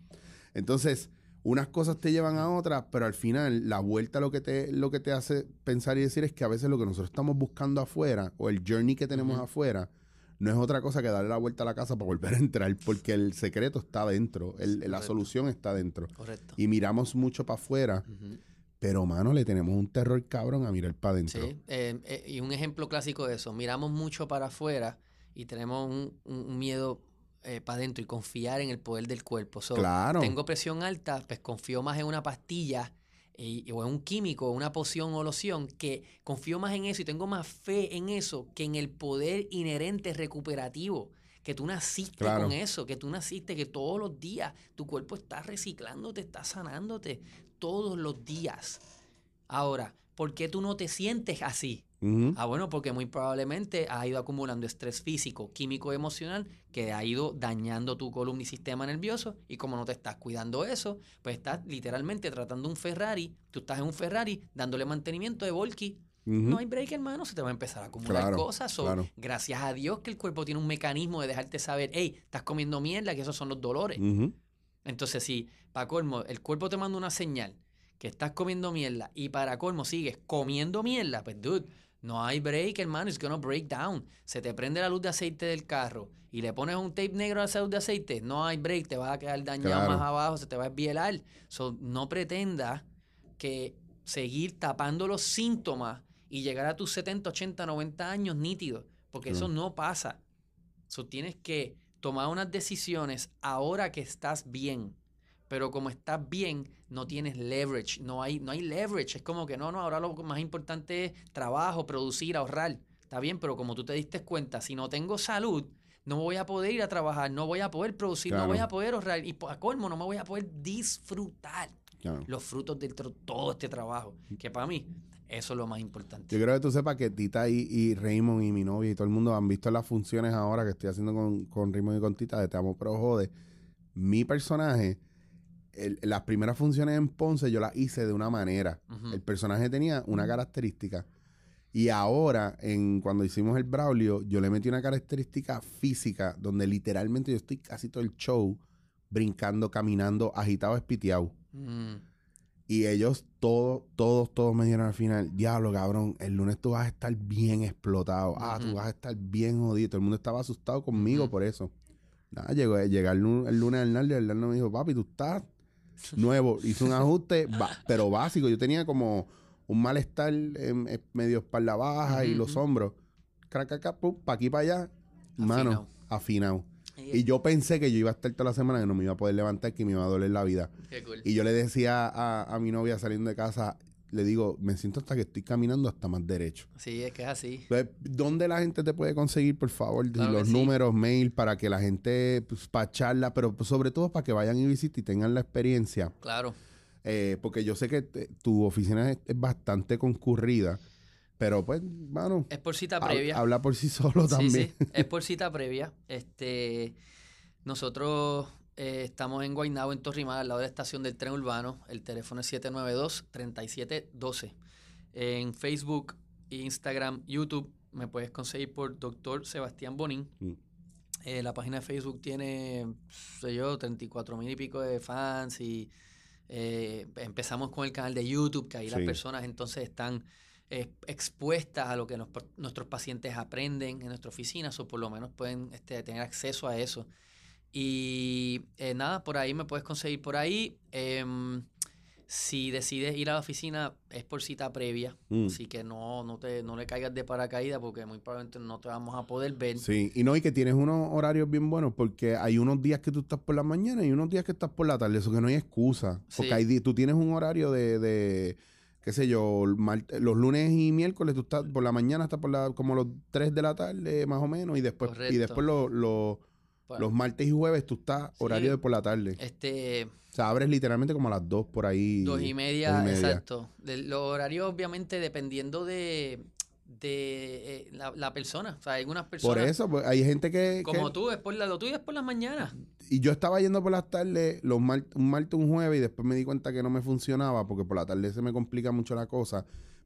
Entonces, unas cosas te llevan a otras, pero al final la vuelta lo que te, lo que te hace pensar y decir es que a veces lo que nosotros estamos buscando afuera o el journey que tenemos afuera no es otra cosa que darle la vuelta a la casa para volver a entrar, porque el secreto está dentro, el- la solución está dentro. Correcto. Y miramos mucho para afuera, pero mano, le tenemos un terror cabrón a mirar para adentro. Sí, eh, eh, y un ejemplo clásico de eso, miramos mucho para afuera y tenemos un, un- un miedo para adentro y confiar en el poder del cuerpo. So, Claro. Tengo presión alta, pues confío más en una pastilla y- o es un químico, una poción o loción, que confío más en eso y tengo más fe en eso que en el poder inherente recuperativo. Que tú naciste Claro. con eso, que tú naciste, que todos los días tu cuerpo está reciclándote, está sanándote, todos los días. Ahora, ¿por qué tú no te sientes así? Ah, bueno, porque muy probablemente has ido acumulando estrés físico, químico, emocional, que ha ido dañando tu columna y sistema nervioso. Y como no te estás cuidando eso, pues estás literalmente tratando un Ferrari. Tú estás en un Ferrari dándole mantenimiento de volky. No hay break, hermano, se te va a empezar a acumular Claro, cosas. Claro. Gracias a Dios que el cuerpo tiene un mecanismo de dejarte saber, hey, estás comiendo mierda, que esos son los dolores. Entonces, si para colmo el cuerpo te manda una señal que estás comiendo mierda y para colmo sigues comiendo mierda, pues dude, no hay break, hermano, it's gonna break down. Se te prende la luz de aceite del carro y le pones un tape negro a esa luz de aceite, no hay break, te vas a quedar dañado Claro. más abajo, se te va a esbielar. So, no pretendas que seguir tapando los síntomas y llegar a tus 70, 80, 90 años nítidos, porque eso no pasa. So, tienes que tomar unas decisiones ahora que estás bien. Pero como estás bien, no tienes leverage. No hay, no hay leverage. Es como que no, no, ahora lo más importante es trabajo, producir, ahorrar. Está bien, pero como tú te diste cuenta, si no tengo salud, no voy a poder ir a trabajar, no voy a poder producir, no voy a poder ahorrar. Y po- a colmo, no me voy a poder disfrutar Claro. los frutos de todo este trabajo. Que para mí, eso es lo más importante. Yo creo que tú sepas que Tita y, y Raymond y mi novia y todo el mundo han visto las funciones ahora que estoy haciendo con, con Raymond y con Tita de Te Amo Pero Jode. Mi personaje, el- las primeras funciones en Ponce yo las hice de una manera. El personaje tenía una característica. Y ahora, en, cuando hicimos el Braulio, yo le metí una característica física donde literalmente yo estoy casi todo el show brincando, caminando, agitado, espiteado. Mm, Y ellos, todos, todos, todos me dijeron al final, diablo, cabrón, el lunes tú vas a estar bien explotado. Ah, tú vas a estar bien jodido. Todo el mundo estaba asustado conmigo por eso. Nada, llegó, llega el, el lunes al Nardo y el Nardo me dijo, papi, tú estás nuevo. [laughs] Hizo un ajuste, pero básico. Yo tenía como un malestar en, en medio espalda baja y los hombros. Cracaca, pum, pa' aquí para allá. Mano, Afinado. Y yo pensé que yo iba a estar toda la semana que no me iba a poder levantar, que me iba a doler la vida. Qué cool. Y yo le decía a, a mi novia saliendo de casa, le digo, me siento hasta que estoy caminando hasta más derecho. Sí, es que es así. Entonces, ¿Dónde la gente te puede conseguir, por favor? Claro los sí. números, mail, para que la gente, pues, para charla, pero pues, sobre todo para que vayan y visiten y tengan la experiencia. Claro. Eh, porque yo sé que te- tu oficina es, es bastante concurrida, pero pues, bueno, Es por cita previa. habla por sí [laughs] solo Sí, también. sí, es por cita previa. Este, nosotros eh, estamos en Guaynabo, en Torrimar, al lado de la estación del tren urbano. El teléfono es 792-3712. En Facebook, Instagram, YouTube me puedes conseguir por Dr. Sebastián Bonín. Mm. Eh, la página de Facebook tiene, sé yo, 34 mil y pico de fans y eh, empezamos con el canal de YouTube, que ahí las personas entonces están eh, expuestas a lo que nos- nuestros pacientes aprenden en nuestra oficina, o por lo menos pueden este, tener acceso a eso. Y eh, nada, por ahí me puedes conseguir por ahí. Em, si decides ir a la oficina, es por cita previa. Mm. Así que no, no, te, no le caigas de paracaídas porque muy probablemente no te vamos a poder ver. Sí, y no, y que tienes unos horarios bien buenos porque hay unos días que tú estás por la mañana y unos días que estás por la tarde, eso que no hay excusa. Porque Sí. hay tú tienes un horario de, de qué sé yo, los lunes y miércoles tú estás por la mañana hasta por la, como los 3 de la tarde más o menos y después y después los, los, Bueno, los martes y jueves tú estás Sí. horario de por la tarde. este, O sea, abres literalmente como a las 2 por ahí. Dos y media, dos y media. exacto. De- los horarios, obviamente, dependiendo de, de eh, la, la persona. O sea, hay algunas personas. Por eso, pues, hay gente que... Como que- tú, es por la, lo tuyo es por las mañanas. Y yo estaba yendo por las tardes, los mar- un martes, un jueves, y después me di cuenta que no me funcionaba porque por la tarde se me complica mucho la cosa.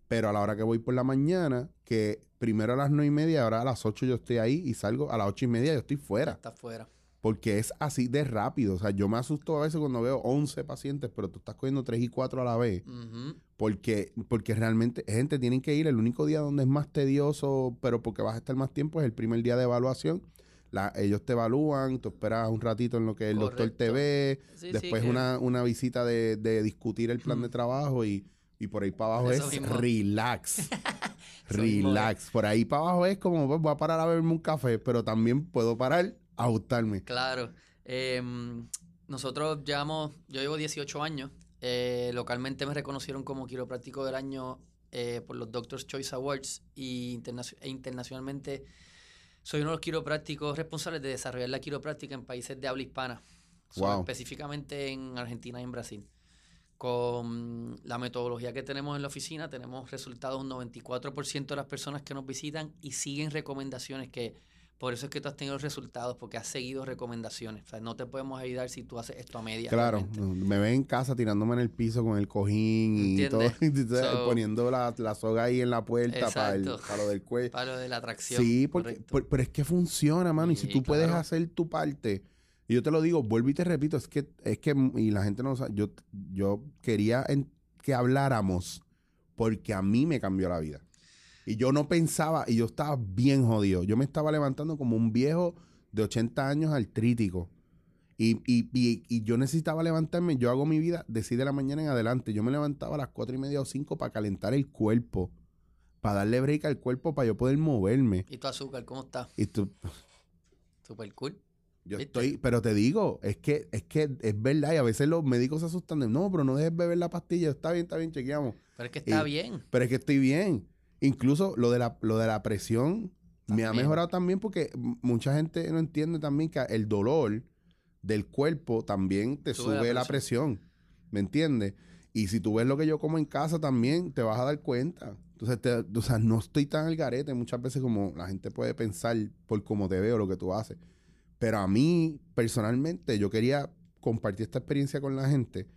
Pero a la hora que voy por la mañana, que primero a las nueve y media, ahora a las ocho yo estoy ahí y salgo a las ocho y media yo estoy fuera. Está afuera. Porque es así de rápido. O sea, yo me asusto a veces cuando veo 11 pacientes, pero tú estás cogiendo 3 y 4 a la vez. Porque, porque realmente, gente, tienen que ir. El único día donde es más tedioso, pero porque vas a estar más tiempo, es el primer día de evaluación. La- ellos te evalúan, tú esperas un ratito en lo que el doctor te ve, Sí, sí, después que- una, una visita de, de discutir el plan de trabajo y, y por ahí para abajo Eso es mismo. relax. [laughs] Relax. Por ahí para abajo es como, pues, voy a parar a beberme un café, pero también puedo parar a ajustarme. Claro. Em, nosotros llevamos, yo llevo 18 años Eh, localmente me reconocieron como quiropráctico del año eh, por los Doctor's Choice Awards y internacio- e internacionalmente soy uno de los quiroprácticos responsables de desarrollar la quiropráctica en países de habla hispana, Wow. específicamente en Argentina y en Brasil. Con la metodología que tenemos en la oficina, tenemos resultados un 94% de las personas que nos visitan y siguen recomendaciones que por eso es que tú has tenido resultados, porque has seguido recomendaciones. O sea, no te podemos ayudar si tú haces esto a media. Claro, realmente. me ven en casa tirándome en el piso con el cojín y todo, [laughs] poniendo la, la soga ahí en la puerta para, el- para lo del cuello. Para lo de la atracción. Sí, porque, por- pero es que funciona, mano. y si tú puedes hacer tu parte, y yo te lo digo, vuelvo y te repito, es que, es que, y la gente no sabe, yo, yo quería en- que habláramos porque a mí me cambió la vida. Y yo no pensaba, y yo estaba bien jodido. Yo me estaba levantando como un viejo de 80 años artrítico. Y, y, y, y yo necesitaba levantarme, yo hago mi vida de 6 de la mañana en adelante. Yo me levantaba a las 4 y media o 5 para calentar el cuerpo, para darle break al cuerpo, para yo poder moverme. ¿Y tu azúcar cómo está? Y tú, Super cool. Yo ¿Viste? estoy, pero te digo, es que, es que es verdad, y a veces los médicos se asustan de, no, pero no dejes beber la pastilla, está bien, está bien, chequeamos. Pero es que está Y- bien. Pero es que estoy bien. Incluso lo de la, lo de la presión me ha mejorado también porque mucha gente no entiende también que el dolor del cuerpo también te Sube sube, la la presión. ¿Me entiendes? Y si tú ves lo que yo como en casa también, te vas a dar cuenta. Entonces, te- o sea, no estoy tan al garete muchas veces como la gente puede pensar por cómo te veo, lo que tú haces. Pero a mí, personalmente, yo quería compartir esta experiencia con la gente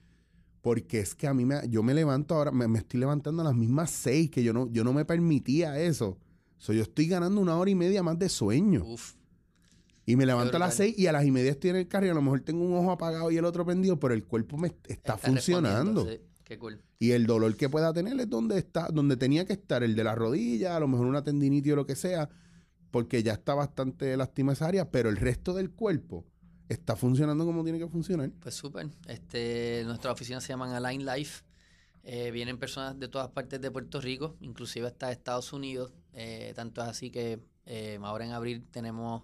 porque es que a mí me, yo me levanto ahora, me, me estoy levantando a las mismas seis, que yo no, yo no me permitía eso. So, yo estoy ganando una hora y media más de sueño. Uf. y me levanto a las seis y a las y media estoy en el carro y a lo mejor tengo un ojo apagado y el otro prendido, pero el cuerpo me está, Está funcionando. respondiendo, sí. Qué cool. Y el dolor que pueda tener es donde está, donde tenía que estar, el de la rodilla, a lo mejor una tendinitis o lo que sea, porque ya está bastante lastima esa área, pero el resto del cuerpo está funcionando como tiene que funcionar. Pues súper. Este, nuestras oficinas se llaman Align Life. Eh, vienen personas de todas partes de Puerto Rico, inclusive hasta Estados Unidos. Eh, tanto es así que eh, ahora en abril tenemos,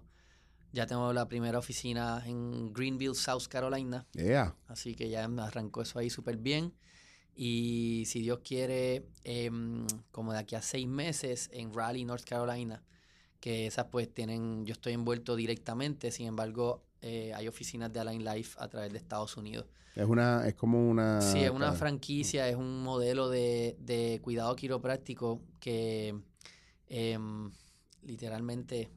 ya tenemos la primera oficina en Greenville, South Carolina. Yeah. Así que ya arrancó eso ahí súper bien. Y si Dios quiere, em, como de aquí a seis meses en Raleigh, North Carolina, que esas pues tienen, yo estoy envuelto directamente, sin embargo, eh, hay oficinas de Align Life a través de Estados Unidos. Es una, es como una. Sí, es una franquicia, es un modelo de, de cuidado quiropráctico que em, literalmente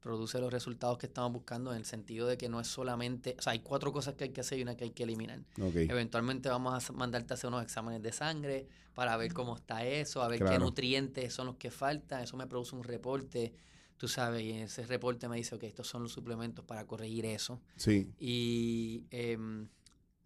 produce los resultados que estamos buscando en el sentido de que no es solamente, o sea, hay cuatro cosas que hay que hacer y una que hay que eliminar. Ok. Eventualmente vamos a mandarte a hacer unos exámenes de sangre para ver cómo está eso, a ver qué nutrientes son los que faltan. Eso me produce un reporte, tú sabes, y ese reporte me dice, ok, estos son los suplementos para corregir eso. Sí. Y em,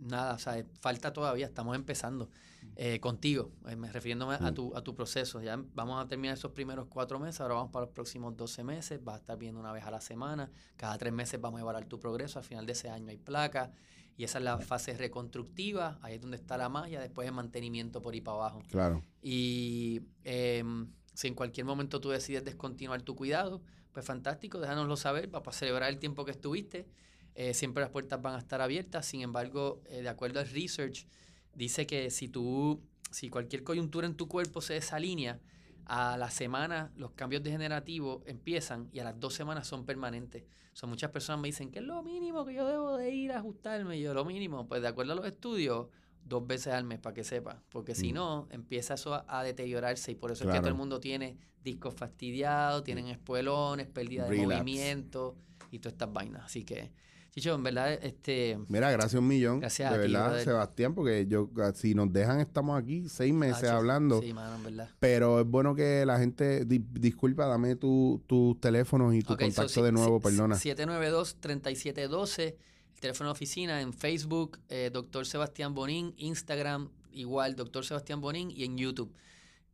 nada, o sea, falta todavía, estamos empezando eh, contigo, eh, me- refiriéndome a Mm. tu, a tu proceso. Ya vamos a terminar esos primeros cuatro meses, ahora vamos para los próximos 12 meses, vas a estar viendo una vez a la semana, cada tres meses vamos a evaluar tu progreso, al final de ese año hay placa, y esa es la fase reconstructiva, ahí es donde está la magia, después el mantenimiento por ahí para abajo. Claro. Y em, si en cualquier momento tú decides descontinuar tu cuidado, pues fantástico, déjanoslo saber para celebrar el tiempo que estuviste. Eh, siempre las puertas van a estar abiertas. Sin embargo, eh, de acuerdo al research, dice que si tú, si cualquier coyuntura en tu cuerpo se desalinea, a la semana los cambios degenerativos empiezan y a las dos semanas son permanentes. O muchas personas me dicen que es lo mínimo que yo debo de ir a ajustarme. Y yo, lo mínimo, pues de acuerdo a los estudios, dos veces al mes para que sepa. Porque si Mm. no, empieza eso a, a deteriorarse y por eso es que todo el mundo tiene discos fastidiados, tienen espuelones, pérdida de Relapse. movimiento y todas estas vainas. Así que, Chicho, en verdad, este... Mira, gracias un millón. Gracias de a ti, verdad, brother. Sebastián, porque yo, si nos dejan, estamos aquí seis meses Hacho, hablando. Sí, mano, en verdad. Pero es bueno que la gente, di- disculpa, dame tu- tus teléfonos y tu Ok, so, contacto si- de nuevo, si- perdona. 792-3712, el teléfono de oficina en Facebook, eh, Doctor Sebastián Bonín, Instagram, igual, Doctor Sebastián Bonín, y en YouTube.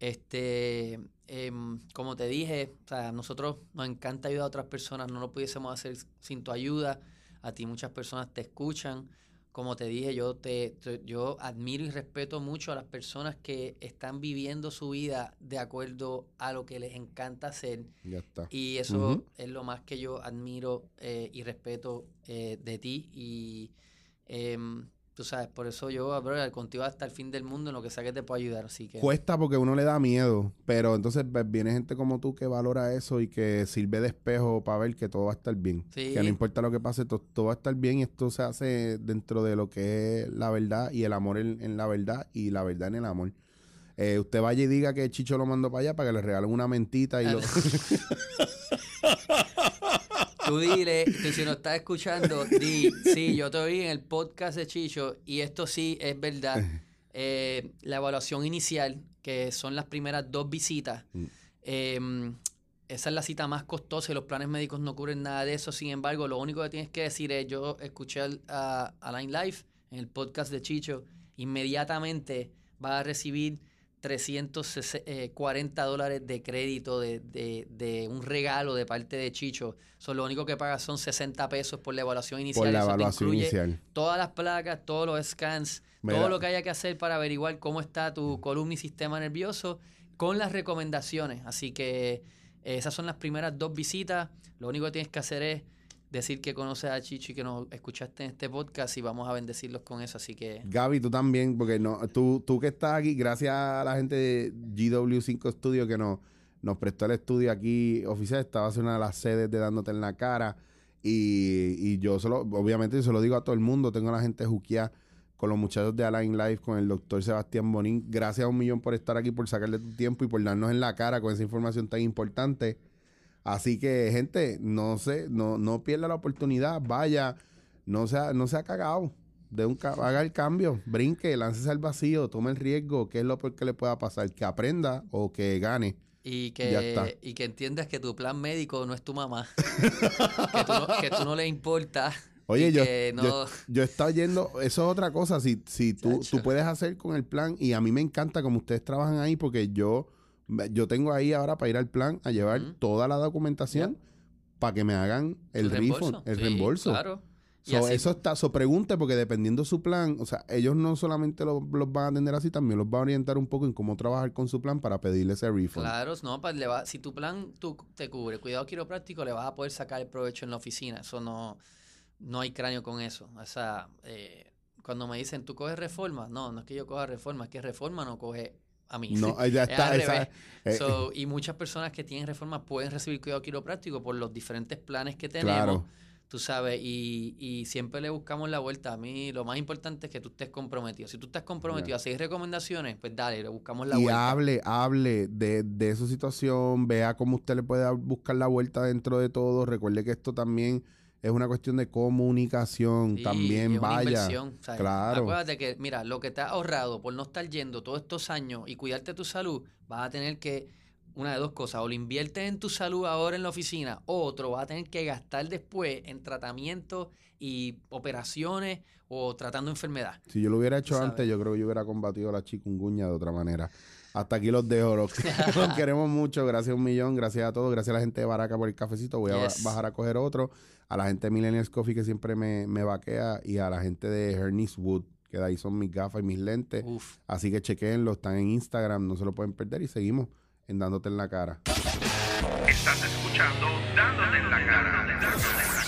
Este, em, como te dije, o sea, a nosotros nos encanta ayudar a otras personas, no lo pudiésemos hacer sin tu ayuda. A ti muchas personas te escuchan. Como te dije, yo te, te- yo admiro y respeto mucho a las personas que están viviendo su vida de acuerdo a lo que les encanta hacer Ya está. y eso es lo más que yo admiro eh, y respeto eh, de ti. Y em, tú sabes, por eso yo, bro, contigo hasta el fin del mundo en lo que sea que te pueda ayudar, así que... Cuesta porque uno le da miedo, pero entonces viene gente como tú que valora eso y que sirve de espejo para ver que todo va a estar bien. Sí. Que no importa lo que pase, to- todo, va a estar bien y esto se hace dentro de lo que es la verdad y el amor en, en la verdad y la verdad en el amor. Eh, usted vaya y diga que Chicho lo mandó para allá para que le regalen una mentita y lo... [laughs] [laughs] Tú dile, tú si nos estás escuchando, di, sí, yo te oí en el podcast de Chicho y esto sí es verdad. [laughs] Eh, la evaluación inicial, que son las primeras dos visitas, eh, esa es la cita más costosa y los planes médicos no cubren nada de eso. Sin embargo, lo único que tienes que decir es, yo escuché a, a Line Life en el podcast de Chicho, inmediatamente vas a recibir 340 dólares de crédito de, de- de un regalo de parte de Chicho. So, lo único que pagas son 60 pesos por la evaluación inicial. por la Eso te evaluación incluye inicial. todas las placas, todos los scans, todo lo que haya que hacer para averiguar cómo está tu columna y sistema nervioso con las recomendaciones. Así que eh, esas son las primeras dos visitas. Lo único que tienes que hacer es decir que conoces a Chicho y que nos escuchaste en este podcast y vamos a bendecirlos con eso. Así que Gaby, tú también, porque no, tú, tú que estás aquí, gracias a la gente de GW5 Studio que nos, nos prestó el estudio aquí oficial, estaba en una de las sedes de Dándote en la Cara. Y, y yo solo, obviamente, se lo digo a todo el mundo, tengo a la gente juqueada con los muchachos de Align Life, con el doctor Sebastián Bonín. Gracias a un millón por estar aquí, por sacarle tu tiempo y por darnos en la cara con esa información tan importante. Así que, gente, no sé, no, no pierda la oportunidad, vaya, no sea, no sea cagado. De un ca- haga el cambio, brinque, láncese al vacío, tome el riesgo, qué es lo peor que le pueda pasar, que aprenda o que gane. Y que, y que entiendas que tu plan médico no es tu mamá. [laughs] que, tú no, que tú no le importa. Oye, yo, que no- yo, yo estaba yendo, eso es otra cosa, si, si tú, tú puedes hacer con el plan, y a mí me encanta como ustedes trabajan ahí, porque yo, yo tengo ahí ahora para ir al plan a llevar toda la documentación para que me hagan el refund, el Sí, reembolso. Claro. Y So, así- eso está, so pregunte, porque dependiendo su plan, o sea, ellos no solamente lo- los van a atender así, también los van a orientar un poco en cómo trabajar con su plan para pedirle ese refund. Claro, no, le va- si tu plan tú, te cubre cuidado quiropráctico, le vas a poder sacar el provecho en la oficina. Eso no, no hay cráneo con eso. O sea, eh, cuando me dicen, ¿tú coges reforma? No, no es que yo coja reforma, es que reforma no coge a mí. No, [laughs] ya Es está. esa- revés. eh, So, y muchas personas que tienen reforma pueden recibir cuidado quiropráctico por los diferentes planes que tenemos. Claro. Tú sabes, y, y siempre le buscamos la vuelta. A mí lo más importante es que tú estés comprometido. Si tú estás comprometido a seguir recomendaciones, pues dale, le buscamos la y vuelta. hable, hable de, de su situación, vea cómo usted le puede buscar la vuelta dentro de todo. Recuerde que esto también es una cuestión de comunicación. Sí, también es una vaya. inversión, ¿sabes? Claro. Acuérdate que, mira, lo que te has ahorrado por no estar yendo todos estos años y cuidarte tu salud, vas a tener que, una de dos cosas, o lo inviertes en tu salud ahora en la oficina, o otro vas a tener que gastar después en tratamientos y operaciones o tratando enfermedad. Si yo lo hubiera hecho sabes. antes, yo creo que yo hubiera combatido la chikungunya de otra manera. Hasta aquí los dejo. Los, [laughs] [laughs] los queremos mucho. Gracias un millón. Gracias a todos. Gracias a la gente de Baraca por el cafecito. Voy a Yes. bajar a coger otro. A la gente de Millennials Coffee que siempre me, me vaquea. Y a la gente de Hernis Wood, que de ahí son mis gafas y mis lentes. Uf. Así que chequenlo. Están en Instagram. No se lo pueden perder. Y seguimos en Dándote en la Cara. Estás escuchando Dándote en la cara. Dándote en la cara.